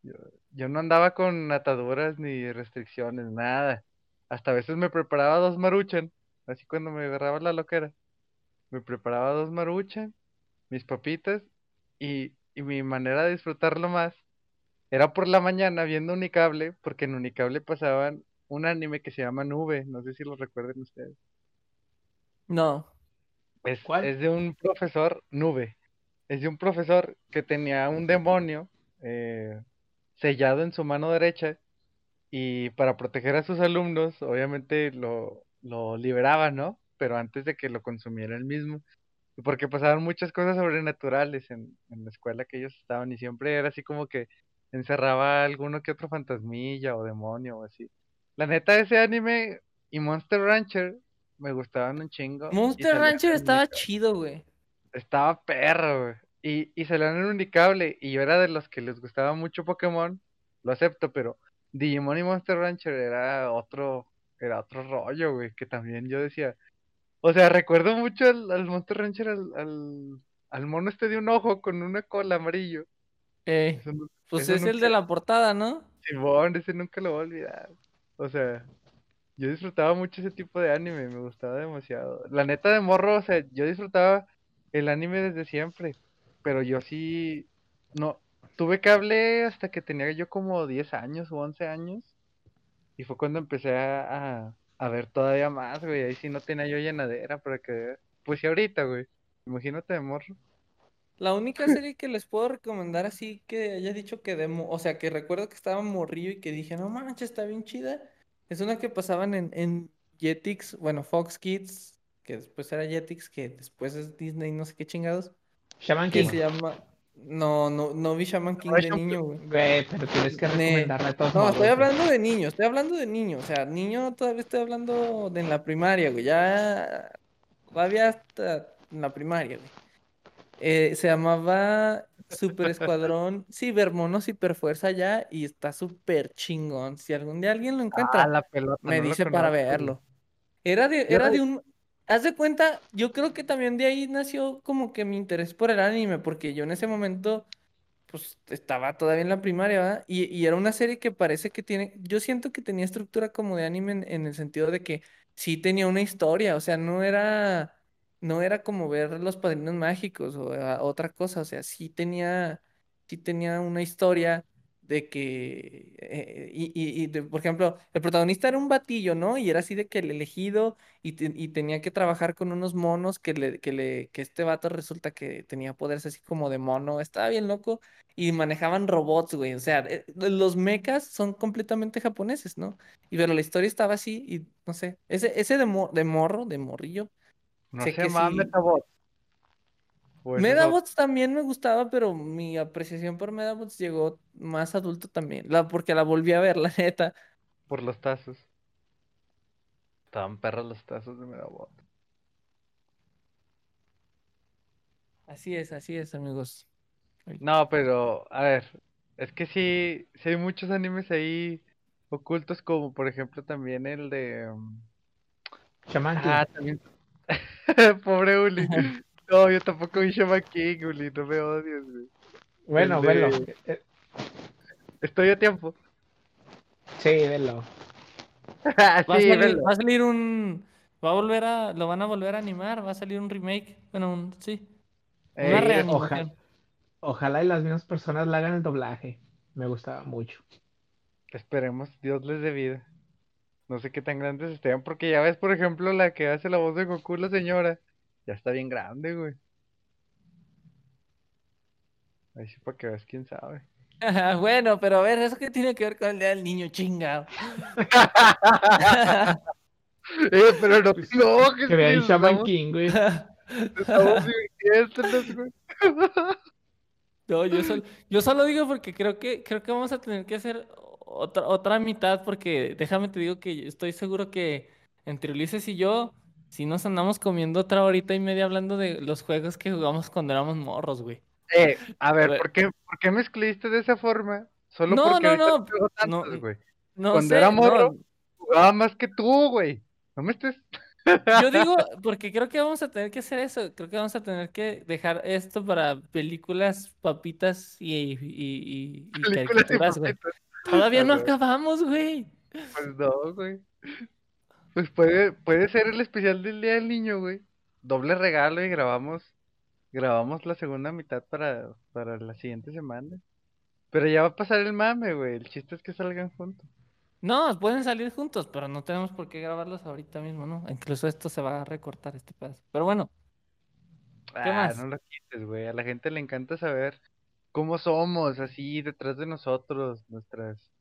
yo, yo no andaba con ataduras ni restricciones, nada. Hasta a veces me preparaba dos maruchan, así cuando me agarraba la loquera. Me preparaba dos maruchan, mis papitas, y, y mi manera de disfrutarlo más era por la mañana viendo Unicable, porque en Unicable pasaban un anime que se llama Nube, no sé si lo recuerden ustedes. No. Es, ¿Cuál? es de un profesor, Nube. Es de un profesor que tenía un demonio eh, sellado en su mano derecha y para proteger a sus alumnos, obviamente lo, lo liberaba, ¿no? Pero antes de que lo consumiera él mismo. Y porque pasaban muchas cosas sobrenaturales en, en la escuela que ellos estaban y siempre era así como que encerraba alguno que otro fantasmilla o demonio o así. La neta, ese anime y Monster Rancher me gustaban un chingo. Monster Rancher estaba chido, güey. Estaba perro, güey. Y, y salían en Unicable. Y yo era de los que les gustaba mucho Pokémon. Lo acepto, pero Digimon y Monster Rancher era otro, era otro rollo, güey. Que también yo decía. O sea, recuerdo mucho al, al Monster Rancher, al, al, al mono este de un ojo con una cola amarillo. Eh, Eso pues eso es el de la portada, ¿no? Simón, ese nunca lo voy a olvidar. O sea, yo disfrutaba mucho ese tipo de anime, me gustaba demasiado. La neta de morro, o sea, yo disfrutaba el anime desde siempre, pero yo sí, no, tuve cable hasta que tenía yo como 10 años o 11 años, y fue cuando empecé a, a, ver todavía más, güey, ahí sí no tenía yo llenadera para que. Pues sí ahorita, güey, imagínate de morro. La única serie que les puedo recomendar así que haya dicho que demo, o sea, que recuerdo que estaba morrillo y que dije, no manches, está bien chida. Es una que pasaban en, en Jetix, bueno, Fox Kids, que después era Jetix, que después es Disney, no sé qué chingados, Shaman King. se llama... No, no, no vi Shaman King de niño, güey. Güey, pero tienes que recomendarla todos No, modos, estoy hablando de niño, estoy hablando de niño, o sea, niño todavía estoy hablando de en la primaria, güey, ya todavía hasta en la primaria, güey. Eh, se llamaba Super Escuadrón Cibermonos Hiperfuerza ya y está súper chingón. Si algún día alguien lo Ah, encuentra, la pelota, me no dice para verlo. Era de, era de un... Haz de cuenta, yo creo que también de ahí nació como que mi interés por el anime, porque yo en ese momento pues estaba todavía en la primaria, ¿verdad? Y, y era una serie que parece que tiene, yo siento que tenía estructura como de anime en, en el sentido de que sí tenía una historia, o sea, no era, no era como ver Los Padrinos Mágicos o a- otra cosa, o sea, sí tenía, sí tenía una historia de que, eh, y, y, por ejemplo, el protagonista era un batillo, ¿no? Y era así de que el elegido y, y tenía que trabajar con unos monos que le, que le, que este vato resulta que tenía poderes así como de mono, estaba bien loco y manejaban robots, güey. O sea, eh, los mechas son completamente japoneses, ¿no? Y pero la historia estaba así y no sé, ese, ese de, mo- de morro, de morrillo, No sé se que llamaba sí. Metabot. o ese es otro. Medabots también me gustaba, pero mi apreciación por Medabots llegó más adulto también, la, porque la volví a ver, la neta. por los tazos. Estaban perros los tazos de Medabot. Así es, así es, amigos. No, pero, a ver, es que sí, sí hay muchos animes ahí ocultos, como por ejemplo también el de... um, Shaman King. Ah, también... Pobre Uli. No, yo tampoco vi Shaman King, Uli, no me odies, güey. Bueno, El velo. Eh, Estoy a tiempo. Sí, velo. Va, a salir, velo. va a salir un. Va a volver a. Lo van a volver a animar. Va a salir un remake. Bueno, un. Sí. Una Ey, reanimación. ojalá. Ojalá y las mismas personas le hagan el doblaje. Me gustaba mucho. Esperemos, Dios les dé vida. No sé qué tan grandes estén, porque ya ves, por ejemplo, la que hace la voz de Goku, la señora. Ya está bien grande, güey. Ahí sí, para que veas, quién sabe. bueno, pero a ver, ¿eso qué tiene que ver con el día del niño? Chingado. Eh, pero no, no, que Que vean Shaman King, güey. estamos divirtiéndonos, güey. No, yo solo, yo solo digo porque creo que, creo que vamos a tener que hacer otra, otra mitad, porque déjame te digo que estoy seguro que entre Ulises y yo, si nos andamos comiendo otra horita y media hablando de los juegos que jugamos cuando éramos morros, güey. Eh, a ver, ver. ¿por qué, ¿por qué me escribiste de esa forma? Solo No, porque no, no, juego no, tantos, güey. No Cuando sé, era no, morro. Jugaba más que tú, güey. No me estés. Yo digo, porque creo que vamos a tener que hacer eso, creo que vamos a tener que dejar esto para películas, papitas y, y, y- y Películas y caricaturas, güey. Todavía no acabamos, güey. Pues no, güey. Pues puede, puede ser el especial del Día del Niño, güey. Doble regalo y grabamos, grabamos la segunda mitad para, para la siguiente semana. Pero ya va a pasar el mame, güey. El chiste es que salgan juntos. No, pueden salir juntos, pero no tenemos por qué grabarlos ahorita mismo, ¿no? Incluso esto se va a recortar este pedazo. Pero bueno, Ah, más? no lo quites, güey. A la gente le encanta saber cómo somos, así detrás de nosotros, nuestras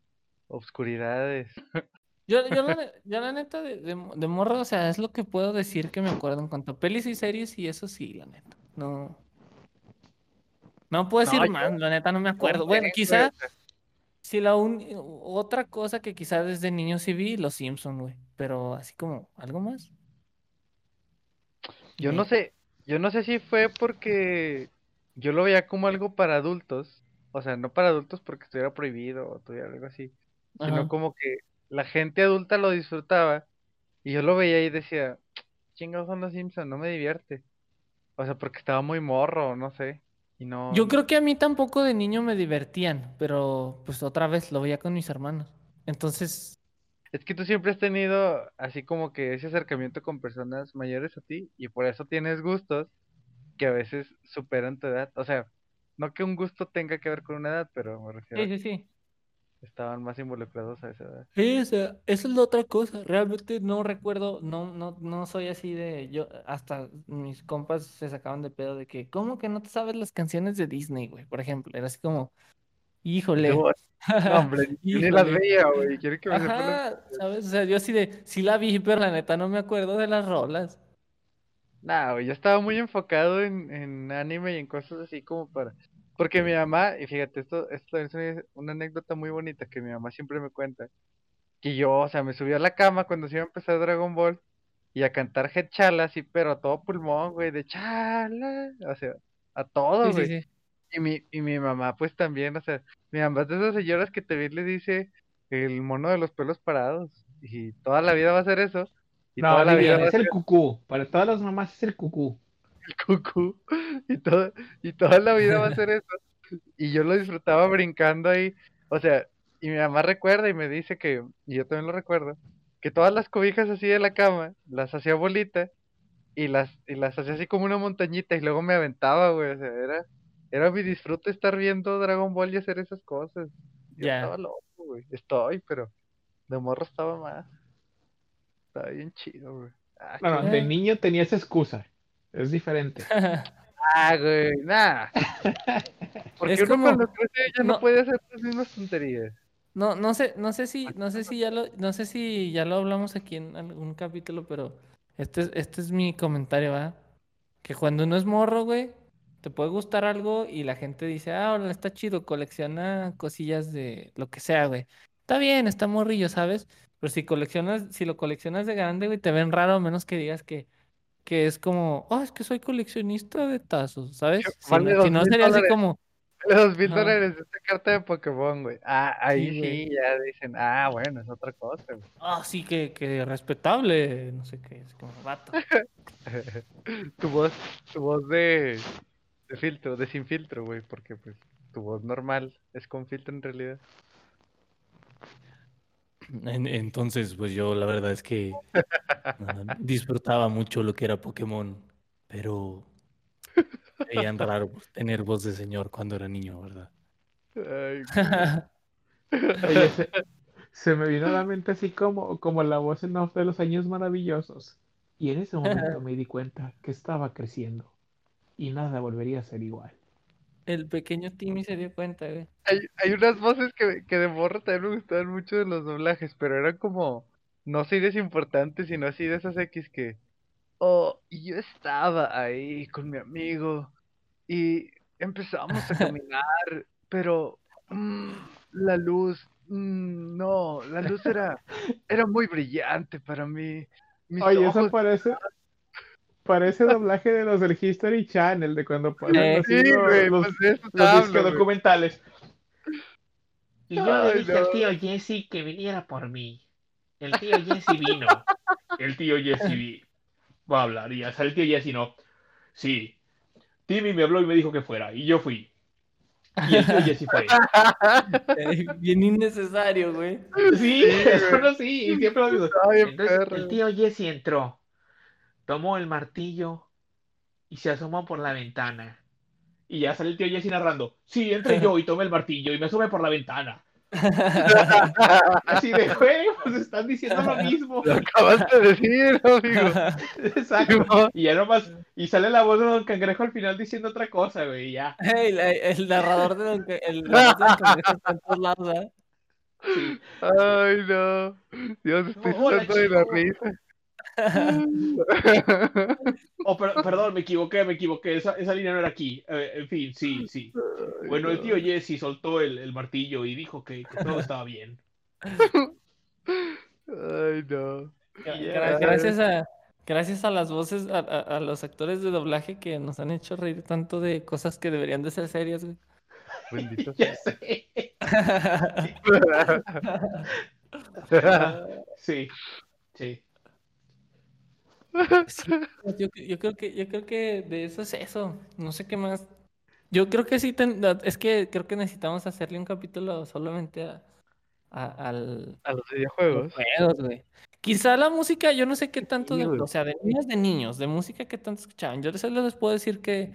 obscuridades. yo, yo, la, ne- yo la neta de, de, mo- de morro, o sea, es lo que puedo decir que me acuerdo en cuanto a pelis y series y eso sí, la neta. No. No puedo No, decir yo- más, la neta no me acuerdo. No Bueno, quizá si la un... otra cosa que quizá desde niño sí vi, Los Simpson, güey. Pero así como, ¿algo más? Yo no sé, yo no sé si fue porque yo lo veía como algo para adultos, o sea, no para adultos porque estuviera prohibido o tuviera algo así, sino como que la gente adulta lo disfrutaba y yo lo veía y decía, chingados son los Simpsons, no me divierte. O sea, porque estaba muy morro, no sé, y no, Yo creo que a mí tampoco de niño me divertían, pero pues otra vez lo veía con mis hermanos. Entonces, es que tú siempre has tenido así como que ese acercamiento con personas mayores a ti y por eso tienes gustos que a veces superan tu edad. O sea, no que un gusto tenga que ver con una edad, pero me refiero sí, sí, sí. estaban más involucrados a esa edad. Sí, o sea, esa es la otra cosa. Realmente no recuerdo, no, no, no soy así de, yo, hasta mis compas se sacaban de pedo de que, ¿cómo que no te sabes las canciones de Disney, güey? Por ejemplo, era así como, híjole. No, hombre, ni las veía, güey. Quiero que me Ajá, ¿sabes? O sea, yo así de, sí la vi, pero la neta no me acuerdo de las rolas. Nah, güey, yo estaba muy enfocado en, en anime y en cosas así como para... Porque mi mamá, y fíjate, esto, esto es una, una anécdota muy bonita que mi mamá siempre me cuenta. Que yo, o sea, me subí a la cama cuando se iba a empezar Dragon Ball y a cantar Head Chala así, pero a todo pulmón, güey, de Chala, o sea, a todo, Sí, sí, güey. sí. Y mi, y mi mamá, pues también, o sea, mi mamá es de esas señoras que también le dice el mono de los pelos parados. Y toda la vida va a ser eso. Y No, toda la vida es el cucú. Para todas las mamás es el cucú. el cucú. Y, todo, y toda la vida va a ser eso. Y yo lo disfrutaba brincando ahí. O sea, y mi mamá recuerda y me dice que, y yo también lo recuerdo, que todas las cobijas así de la cama, las hacía bolita y las, y las hacía así como una montañita y luego me aventaba, güey. O sea, era, era mi disfrute estar viendo Dragon Ball y hacer esas cosas. Yo estaba loco, güey. Estoy, pero de morro estaba más. Estaba bien chido, güey. Ah, No, no, de niño tenía esa excusa. Es diferente. Ah, güey, nada. Porque Es uno como- cuando crece ya no, no. puede hacer las mismas tonterías. No, no sé, no sé si, no sé si ya lo, no sé si ya lo hablamos aquí en algún capítulo, pero este es, este es mi comentario, ¿va? Que cuando uno es morro, güey, te puede gustar algo y la gente dice, ah, órale, está chido, colecciona cosillas de lo que sea, güey. Está bien, está morrillo, ¿sabes? Pero si coleccionas, si lo coleccionas de grande, güey, te ven raro a menos que digas que, que es como, oh, es que soy coleccionista de tazos, ¿sabes? Si no, si sería así como, Los mil dólares de esta carta de Pokémon, güey. Ah, ahí Sí, ya dicen, ah, bueno, es otra cosa, güey. ah, sí, que, que respetable, no sé qué, es como, vato. tu voz, tu voz de, de filtro, de sin filtro, güey, porque pues tu voz normal es con filtro en realidad. En- entonces, pues yo la verdad es que ah, disfrutaba mucho lo que era Pokémon, pero veían raro pues, tener voz de señor cuando era niño, ¿verdad? Ay, Oye, se, se me vino a la mente así como, como la voz en off de los años maravillosos. Y en ese momento me di cuenta que estaba creciendo y nada volvería a ser igual. El pequeño Timmy se dio cuenta, güey. Hay, hay unas voces que, que de morro también me gustaban mucho de los doblajes, pero eran como, no así importantes, sino así de esas X que, oh, y yo estaba ahí con mi amigo y empezamos a caminar, pero mm, la luz, mm, no, la luz era, era muy brillante para mí. Mis Oye, ojos eso parece, parece doblaje de los del History Channel, de cuando ponen Eh, así los, güey, los- pues los hablo, documentales. Y yo Ay, le dije al tío Jesse que viniera por mí. El tío Jesse vino. El tío Jesse va a hablar. Y sale el tío Jesse, no. Sí. Timmy me habló y me dijo que fuera. Y yo fui. Y el tío Jesse fue. Bien innecesario, güey. Sí, Sí, eso güey. no sí. Y siempre lo digo. Entonces, perro. el tío Jesse entró, tomó el martillo y se asomó por la ventana. Y ya sale el tío Jesse narrando. Sí, entré yo y tomé el martillo y me asomé por la ventana. Así de, güey, pues están diciendo lo mismo. Lo acabas de decir, amigo. Exacto. Y ya nomás, y sale la voz de Don Cangrejo al final diciendo otra cosa, güey, ya. Hey, la- el narrador de Don, el narrador de Don Cangrejo está en todos lados, ¿verdad? Ay, no. Dios, estoy Hola, sudando de la risa. Oh, per- perdón, me equivoqué, me equivoqué. Esa, esa línea no era aquí. Eh, en fin, sí, sí. Bueno, el tío Jesse soltó el, el martillo y dijo que, que todo estaba bien. Ay, no. Yeah. Gracias a, gracias a las voces, a, a- a los actores de doblaje que nos han hecho reír tanto de cosas que deberían de ser serias, güey. Bendito Ya sé. Sí, sí. Sí, yo, yo creo que, yo creo que de eso es eso. No sé qué más. Yo creo que sí, ten- es que creo que necesitamos hacerle un capítulo solamente a, a- al, A los videojuegos. juegos, güey. Quizá la música, yo no sé qué tanto, de- o sea, de niños de niños, de música que tanto escuchaban. Yo solo les puedo decir que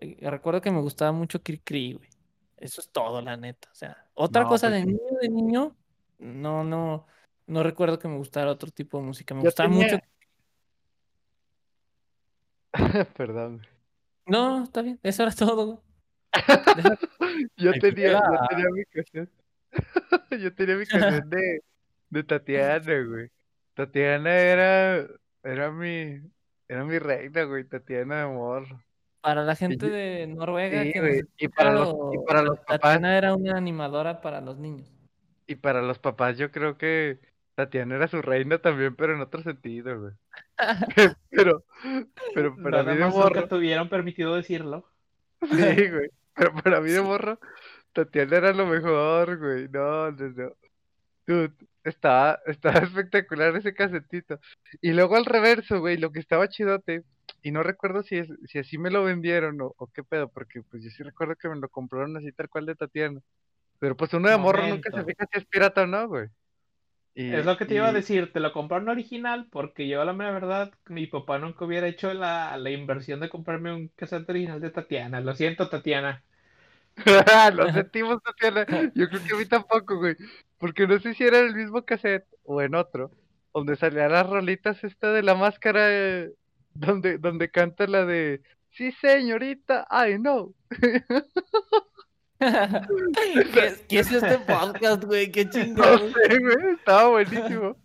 eh, recuerdo que me gustaba mucho Cri Cri, güey. Eso es todo, la neta. O sea, otra No, cosa pues de niño de niño, no, no, no recuerdo que me gustara otro tipo de música. Me Yo gustaba tenía- mucho. Perdón. No, está bien, eso era todo, Yo Ay, tenía, yo tenía mi cassette. Yo tenía mi cassette de, de Tatiana, güey. Tatiana era, era mi, era mi reina, güey. Tatiana de amor. Para la gente de Noruega Sí, que güey. Y para los, y para los papás, Tatiana era una animadora para los niños. y para los papás yo creo que Tatiana era su reina también, pero en otro sentido, güey. Pero, pero para Nada mí de morro, nunca tuvieron permitido decirlo. sí, güey. Pero para mí de morro, Tatiana era lo mejor, güey. No, no, no. Dude, estaba, estaba espectacular ese casetito. Y luego al reverso, güey, lo que estaba chidote, y no recuerdo si, es, si así me lo vendieron o, o qué pedo, porque pues yo sí recuerdo que me lo compraron así tal cual de Tatiana. Pero pues uno de morro nunca se fija si es pirata o no, güey. Es lo que te iba a y- decir, te lo compraron original porque yo la mera verdad, mi papá nunca hubiera hecho la, la inversión de comprarme un cassette original de Tatiana. Lo siento, Tatiana. Lo sentimos, Tatiana. Yo creo que a mí tampoco, güey. Porque no sé si era en el mismo cassette o en otro, donde salían las rolitas esta de la máscara, eh, donde, donde canta la de Sí, señorita, I know. ¿Qué, es- qué es este podcast, güey? Qué No chingado. sé, güey, estaba buenísimo.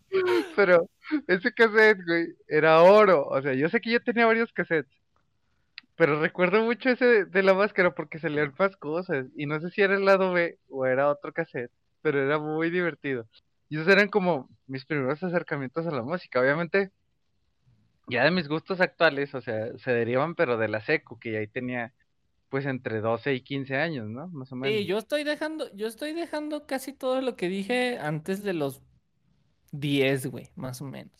Pero ese cassette, güey, era oro. O sea, yo sé que yo tenía varios cassettes. Pero recuerdo mucho ese de, la máscara porque salían más cosas. Y no sé si era el lado B o era otro cassette. Pero era muy divertido. Y esos eran como mis primeros acercamientos a la música. Obviamente, ya de mis gustos actuales, o sea, se derivan, pero de la secu, que ahí tenía pues entre 12 y 15 años, ¿no? Más o menos. Sí, yo estoy dejando, yo estoy dejando casi todo lo que dije antes de los 10, güey, más o menos.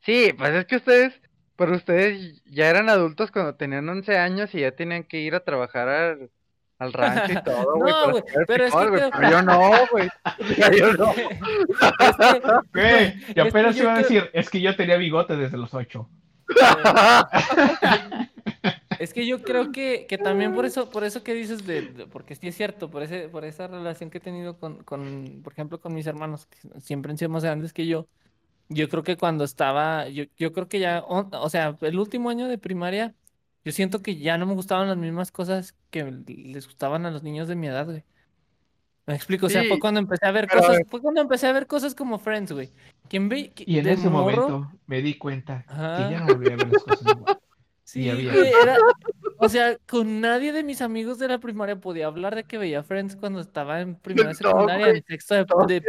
Sí, pues es que ustedes, pero ustedes ya eran adultos cuando tenían 11 años y ya tenían que ir a trabajar a, al rancho y todo, güey. No, güey, pero es que pero yo no, güey. Yo no. Es que- Güey, es que apenas yo iba a decir, es que yo tenía bigote desde los ocho. Es que yo creo que, que también por eso, por eso que dices de, de- porque sí es cierto, por ese, por esa relación que he tenido con, con, por ejemplo, con mis hermanos, que siempre han sido más grandes que yo, yo creo que cuando estaba, yo, yo creo que ya, o, o sea, el último año de primaria, yo siento que ya no me gustaban las mismas cosas que les gustaban a los niños de mi edad, güey. Me explico, o sea, fue cuando empecé a ver pero cosas, fue cuando empecé a ver cosas como Friends, güey. ¿Quién ve? Y en ese morro? momento me di cuenta Ajá. que ya no volví a ver las cosas. Sí, había- era- o sea, con nadie de mis amigos de la primaria podía hablar de que veía Friends cuando estaba en primera No, secundaria, en sexto de, de-.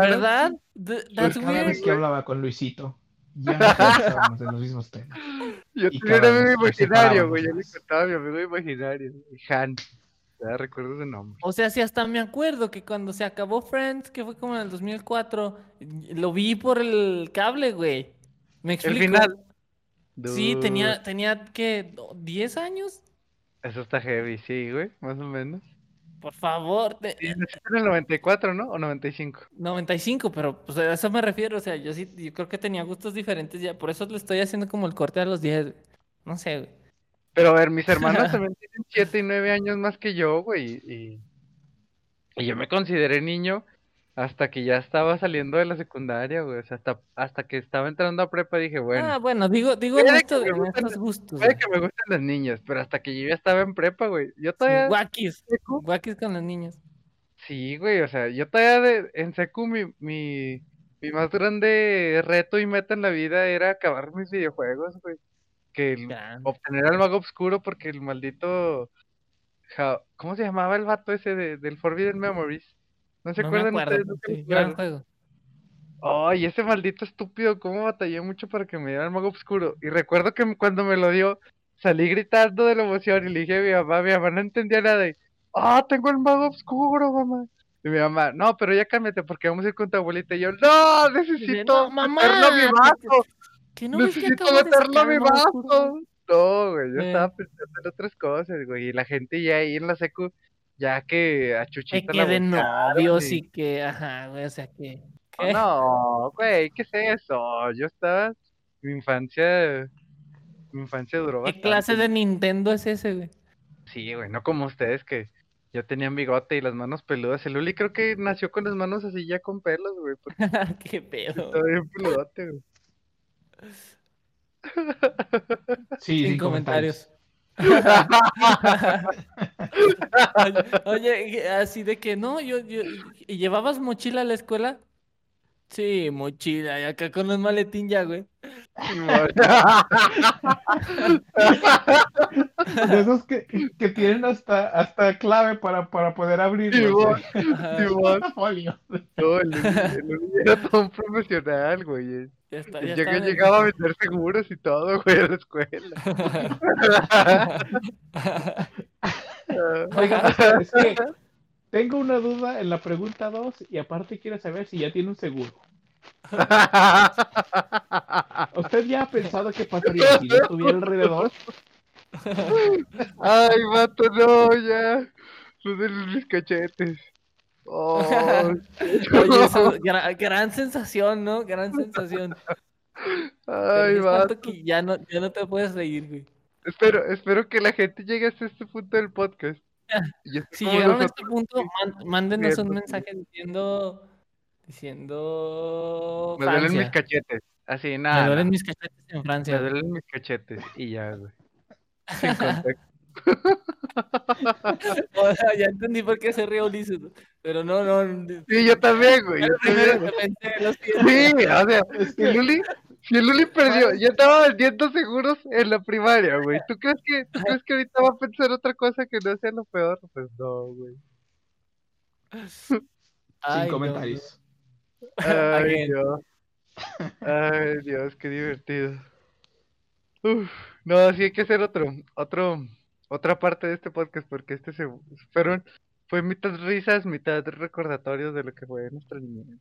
¿verdad? Th- Pues That's cada weird. vez que hablaba con Luisito, ya no estábamos en los mismos temas. Yo tenía un amigo imaginario, güey. Yo le contaba a mi amigo imaginario, Han. Ya recuerdo ese nombre. O sea, sí, hasta me acuerdo que cuando se acabó Friends, que fue como en el 2004, y- lo vi por el cable, güey. ¿Me El explico? Sí, tenía, tenía, ¿qué? ¿10 años? Eso está heavy, sí, güey, más o menos. Por favor. te- Sí, en el 94, ¿no? O 95. 95, pero pues a eso me refiero, o sea, yo sí, yo creo que tenía gustos diferentes ya, por eso le estoy haciendo como el corte a los 10, güey. No sé, güey. Pero a ver, mis hermanos también tienen 7 y 9 años más que yo, güey. Y, y yo me consideré niño hasta que ya estaba saliendo de la secundaria, güey. O sea, hasta, hasta que estaba entrando a prepa dije, bueno, Ah, bueno, digo, digo en, esto- gusten- estos gustos, puede que me gusten las niñas, pero hasta que yo ya estaba en prepa, güey. Yo todavía... guaquis, secu- guaquis con los niños. Sí, güey, o sea, yo todavía de, en secu mi, mi, mi más grande reto y meta en la vida era acabar mis videojuegos, güey. Que el- obtener al mago oscuro porque el maldito... Ja- ¿Cómo se llamaba el vato ese de, del Forbidden Memories? ¿No se No me acuerdan acuerdo, ustedes? Sí, gran juego. Ay, ese maldito estúpido, cómo batallé mucho para que me diera el mago oscuro. Y recuerdo que cuando me lo dio, salí gritando de la emoción y le dije a mi mamá, mi mamá no entendía nada. Y, ah, tengo el mago oscuro, mamá. Y mi mamá, no, pero ya cámbiate porque vamos a ir con tu abuelita. Y yo, no, necesito no, mamá, meterlo a mi que- vaso. Que no que necesito de meterlo a mi vaso. No, güey, yo Eh. estaba pensando en otras cosas, güey. Y la gente ya ahí en la secu, ya que a Que Chuchita la queden voltearon novios y- y que, ajá, güey, o sea que. Oh, ¿qué? No, güey, ¿qué es eso? Yo estaba. Mi infancia. Mi infancia duró ¿Qué bastante. clase de Nintendo es ese, güey? Sí, güey, no como ustedes que ya tenían bigote y las manos peludas. El Luli creo que nació con las manos así ya con pelos, güey. Porque Qué pedo. estaba bien peludote, güey. Sí, Sin comentarios. Oye, oye, así de que no, yo, yo, ¿y llevabas mochila a la escuela? Sí, mochila, y acá con un maletín ya, güey. De esos que, que tienen hasta, hasta clave para, para poder Ajá, Simón. Folio. No, el el Luli era todo un profesional, güey. Ya está, El ya Llega- está. llegaba a vender seguros y todo, güey, a la escuela. Oiga, es que tengo una duda en la pregunta 2 y aparte quiero saber si ya tiene un seguro. ¿Usted ya ha pensado qué pasaría si no tuviera alrededor? Ay, vato, no, ya. Los de mis cachetes. Oh, Oye, eso, gra- gran sensación, ¿no? Gran sensación. Ay, tanto que ya no, ya no te puedes reír, güey. Espero, espero que la gente llegue hasta este punto del podcast. Si llegaron a este punto, man- mándenos un mensaje diciendo, diciendo Me duelen mis cachetes. Así, Me nada. duelen nada. mis cachetes en Me Francia. duelen mis cachetes. Y ya, güey. Sin contexto. O sea, ya entendí por qué se ríe Ulises, pero no, no. Sí, yo también, güey. Yo lo primero también. que pensé, lo siento. Sí, o sea, si Luli, si Luli perdió, ya estaba vendiendo seguros en la primaria, güey. ¿Tú crees que, tú crees que ahorita va a pensar otra cosa que no sea lo peor? Pues no, güey. Ay, sin no, comentarios. Ay. Dios. Ay, Dios, qué divertido. Uf, no, sí hay que hacer otro, otro, otra parte de este podcast porque este se fueron, fue mitad risas, mitad recordatorios de lo que fue nuestra niñez.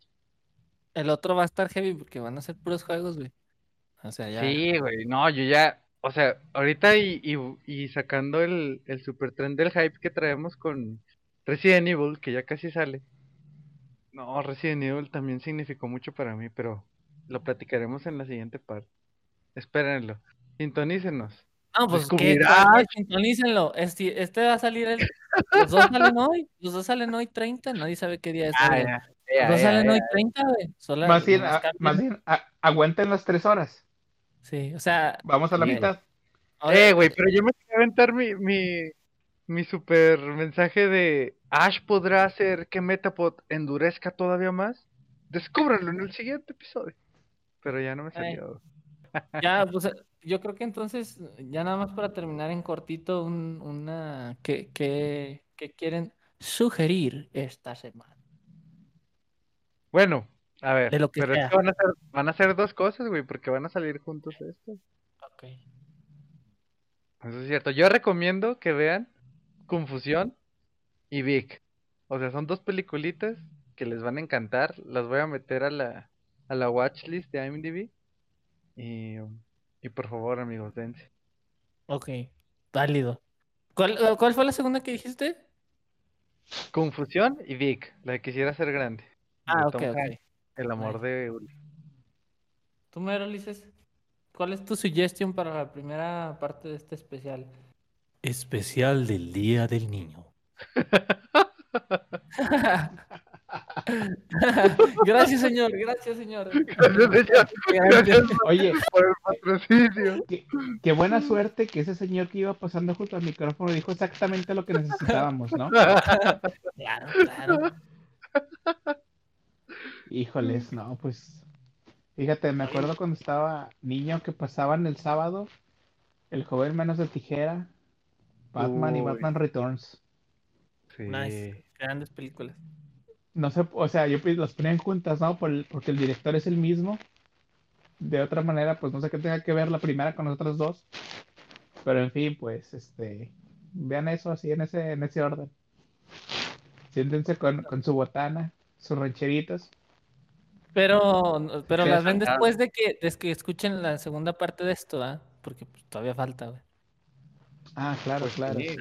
El otro va a estar heavy porque van a ser puros juegos, güey. O sea, ya. Sí, güey, no, yo ya, o sea, ahorita y, y, y sacando el, el super trend del hype que traemos con Resident Evil, que ya casi sale. No, Resident Evil también significó mucho para mí, pero lo platicaremos en la siguiente parte. Espérenlo. Sintonícenos. No, pues que sintonícenlo. Este, este va a salir el. Los dos salen hoy. Los dos salen hoy 30. Nadie sabe qué día es. Ah, ya, Los dos ya, salen ya. hoy 30, güey. Más bien, a- más bien a- aguanten las tres horas. Sí, o sea. Vamos a la Sí. mitad. ahora- Eh, güey, pero yo me quería aventar mi, mi, mi super mensaje de Ash podrá hacer que Metapod endurezca todavía más. Descúbranlo en el siguiente episodio. Pero ya no me salió. Ya, pues eh, yo creo que entonces, ya nada más para terminar en cortito, un, una. ¿qué, qué, qué quieren sugerir esta semana? Bueno, a ver, De lo que pero es que van a ser, van a ser dos cosas, güey, porque van a salir juntos estos. Ok. Eso es cierto. Yo recomiendo que vean Confusión y Vic. O sea, son dos peliculitas que les van a encantar. Las voy a meter a la, a la watchlist de IMDb. Y, y por favor, amigos, dense. Ok, válido. ¿Cuál, eh, cuál fue la segunda que dijiste? Confusión y Vic, la de quisiera ser grande. Ah, ok, Tom ok. Hanks, el amor de Uli. Tú mero, Ulises. ¿Cuál es tu suggestion para la primera parte de este especial? Especial del Día del Niño. gracias, señor. Gracias, señor. Gracias, Gracias. Oye, por el patrocinio. qué, qué buena suerte que ese señor que iba pasando junto al micrófono dijo exactamente lo que necesitábamos, ¿no? Claro, claro. Híjoles, no, pues. Fíjate, me acuerdo cuando estaba niño que pasaban el sábado El joven manos de tijera, Batman y. Batman Returns. Sí. Nice. Grandes películas. No sé, o sea, yo pues, las ponían juntas, ¿no? Por el- porque el director es el mismo. De otra manera, pues no sé qué tenga que ver la primera con las otras dos. Pero en fin, pues, este, vean eso así en ese, en ese orden. Siéntense con, con su botana, sus rancheritos. Pero, pero las ven es después de que, de que escuchen la segunda parte de esto, ¿ah? Porque pues, todavía falta, güey. Ah, claro, Pues claro. sí,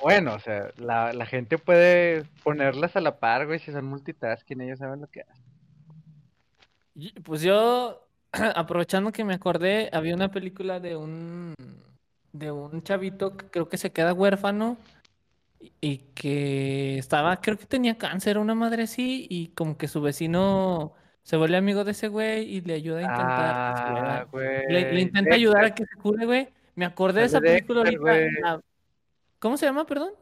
Bueno, o sea, la, la gente puede ponerlas a la par, güey, si son multitasking, ellos saben lo que hacen. Pues yo, aprovechando que me acordé, había una película de un de un chavito que creo que se queda huérfano y- que estaba, creo que tenía cáncer, una madre así, y como que su vecino se vuelve amigo de ese güey y le ayuda a intentar Ah, le, le intenta ayudar a que se cure, güey. Me acordé de esa película ahorita. la- ¿Cómo se llama, perdón?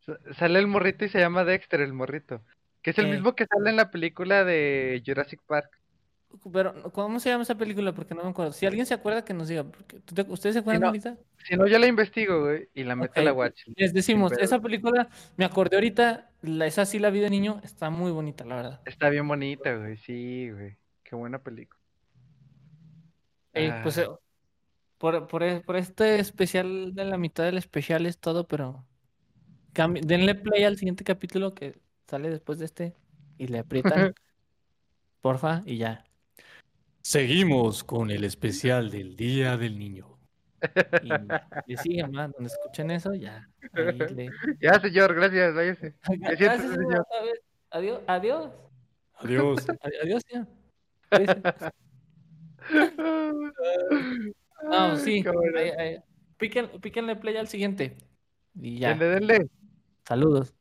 sa- Sale el morrito y se llama Dexter, el morrito. Que es el Eh. mismo que sale en la película de Jurassic Park. Pero, ¿cómo se llama esa película? Porque no me acuerdo. Si alguien se acuerda, que nos diga. Porque, ¿tú te- ¿Ustedes se acuerdan no, ahorita? Si no, yo la investigo, güey, y la meto a la watch. Les decimos, esa película, me acordé ahorita, la, esa sí la vi de niño, está muy bonita, la verdad. Está bien bonita, güey, sí, güey. Qué buena película. Eh, pues Ah. eh, por, por, e- por este especial de la mitad del especial es todo, pero cambi- denle play al siguiente capítulo que sale después de este y le aprietan, porfa, y ya. Seguimos con el especial del Día del Niño. Y le siguen, ¿va? Donde escuchen eso, ya. le- Ya, señor, gracias, váyase. Gracias, señor, señor. Adiós, adiós. Adiós. Ad- Adiós, señor. Cuídese. No, sí. Qué bueno. ahí- ahí. Píquen- píquenle play al siguiente. Y ya. Denle, denle. Saludos.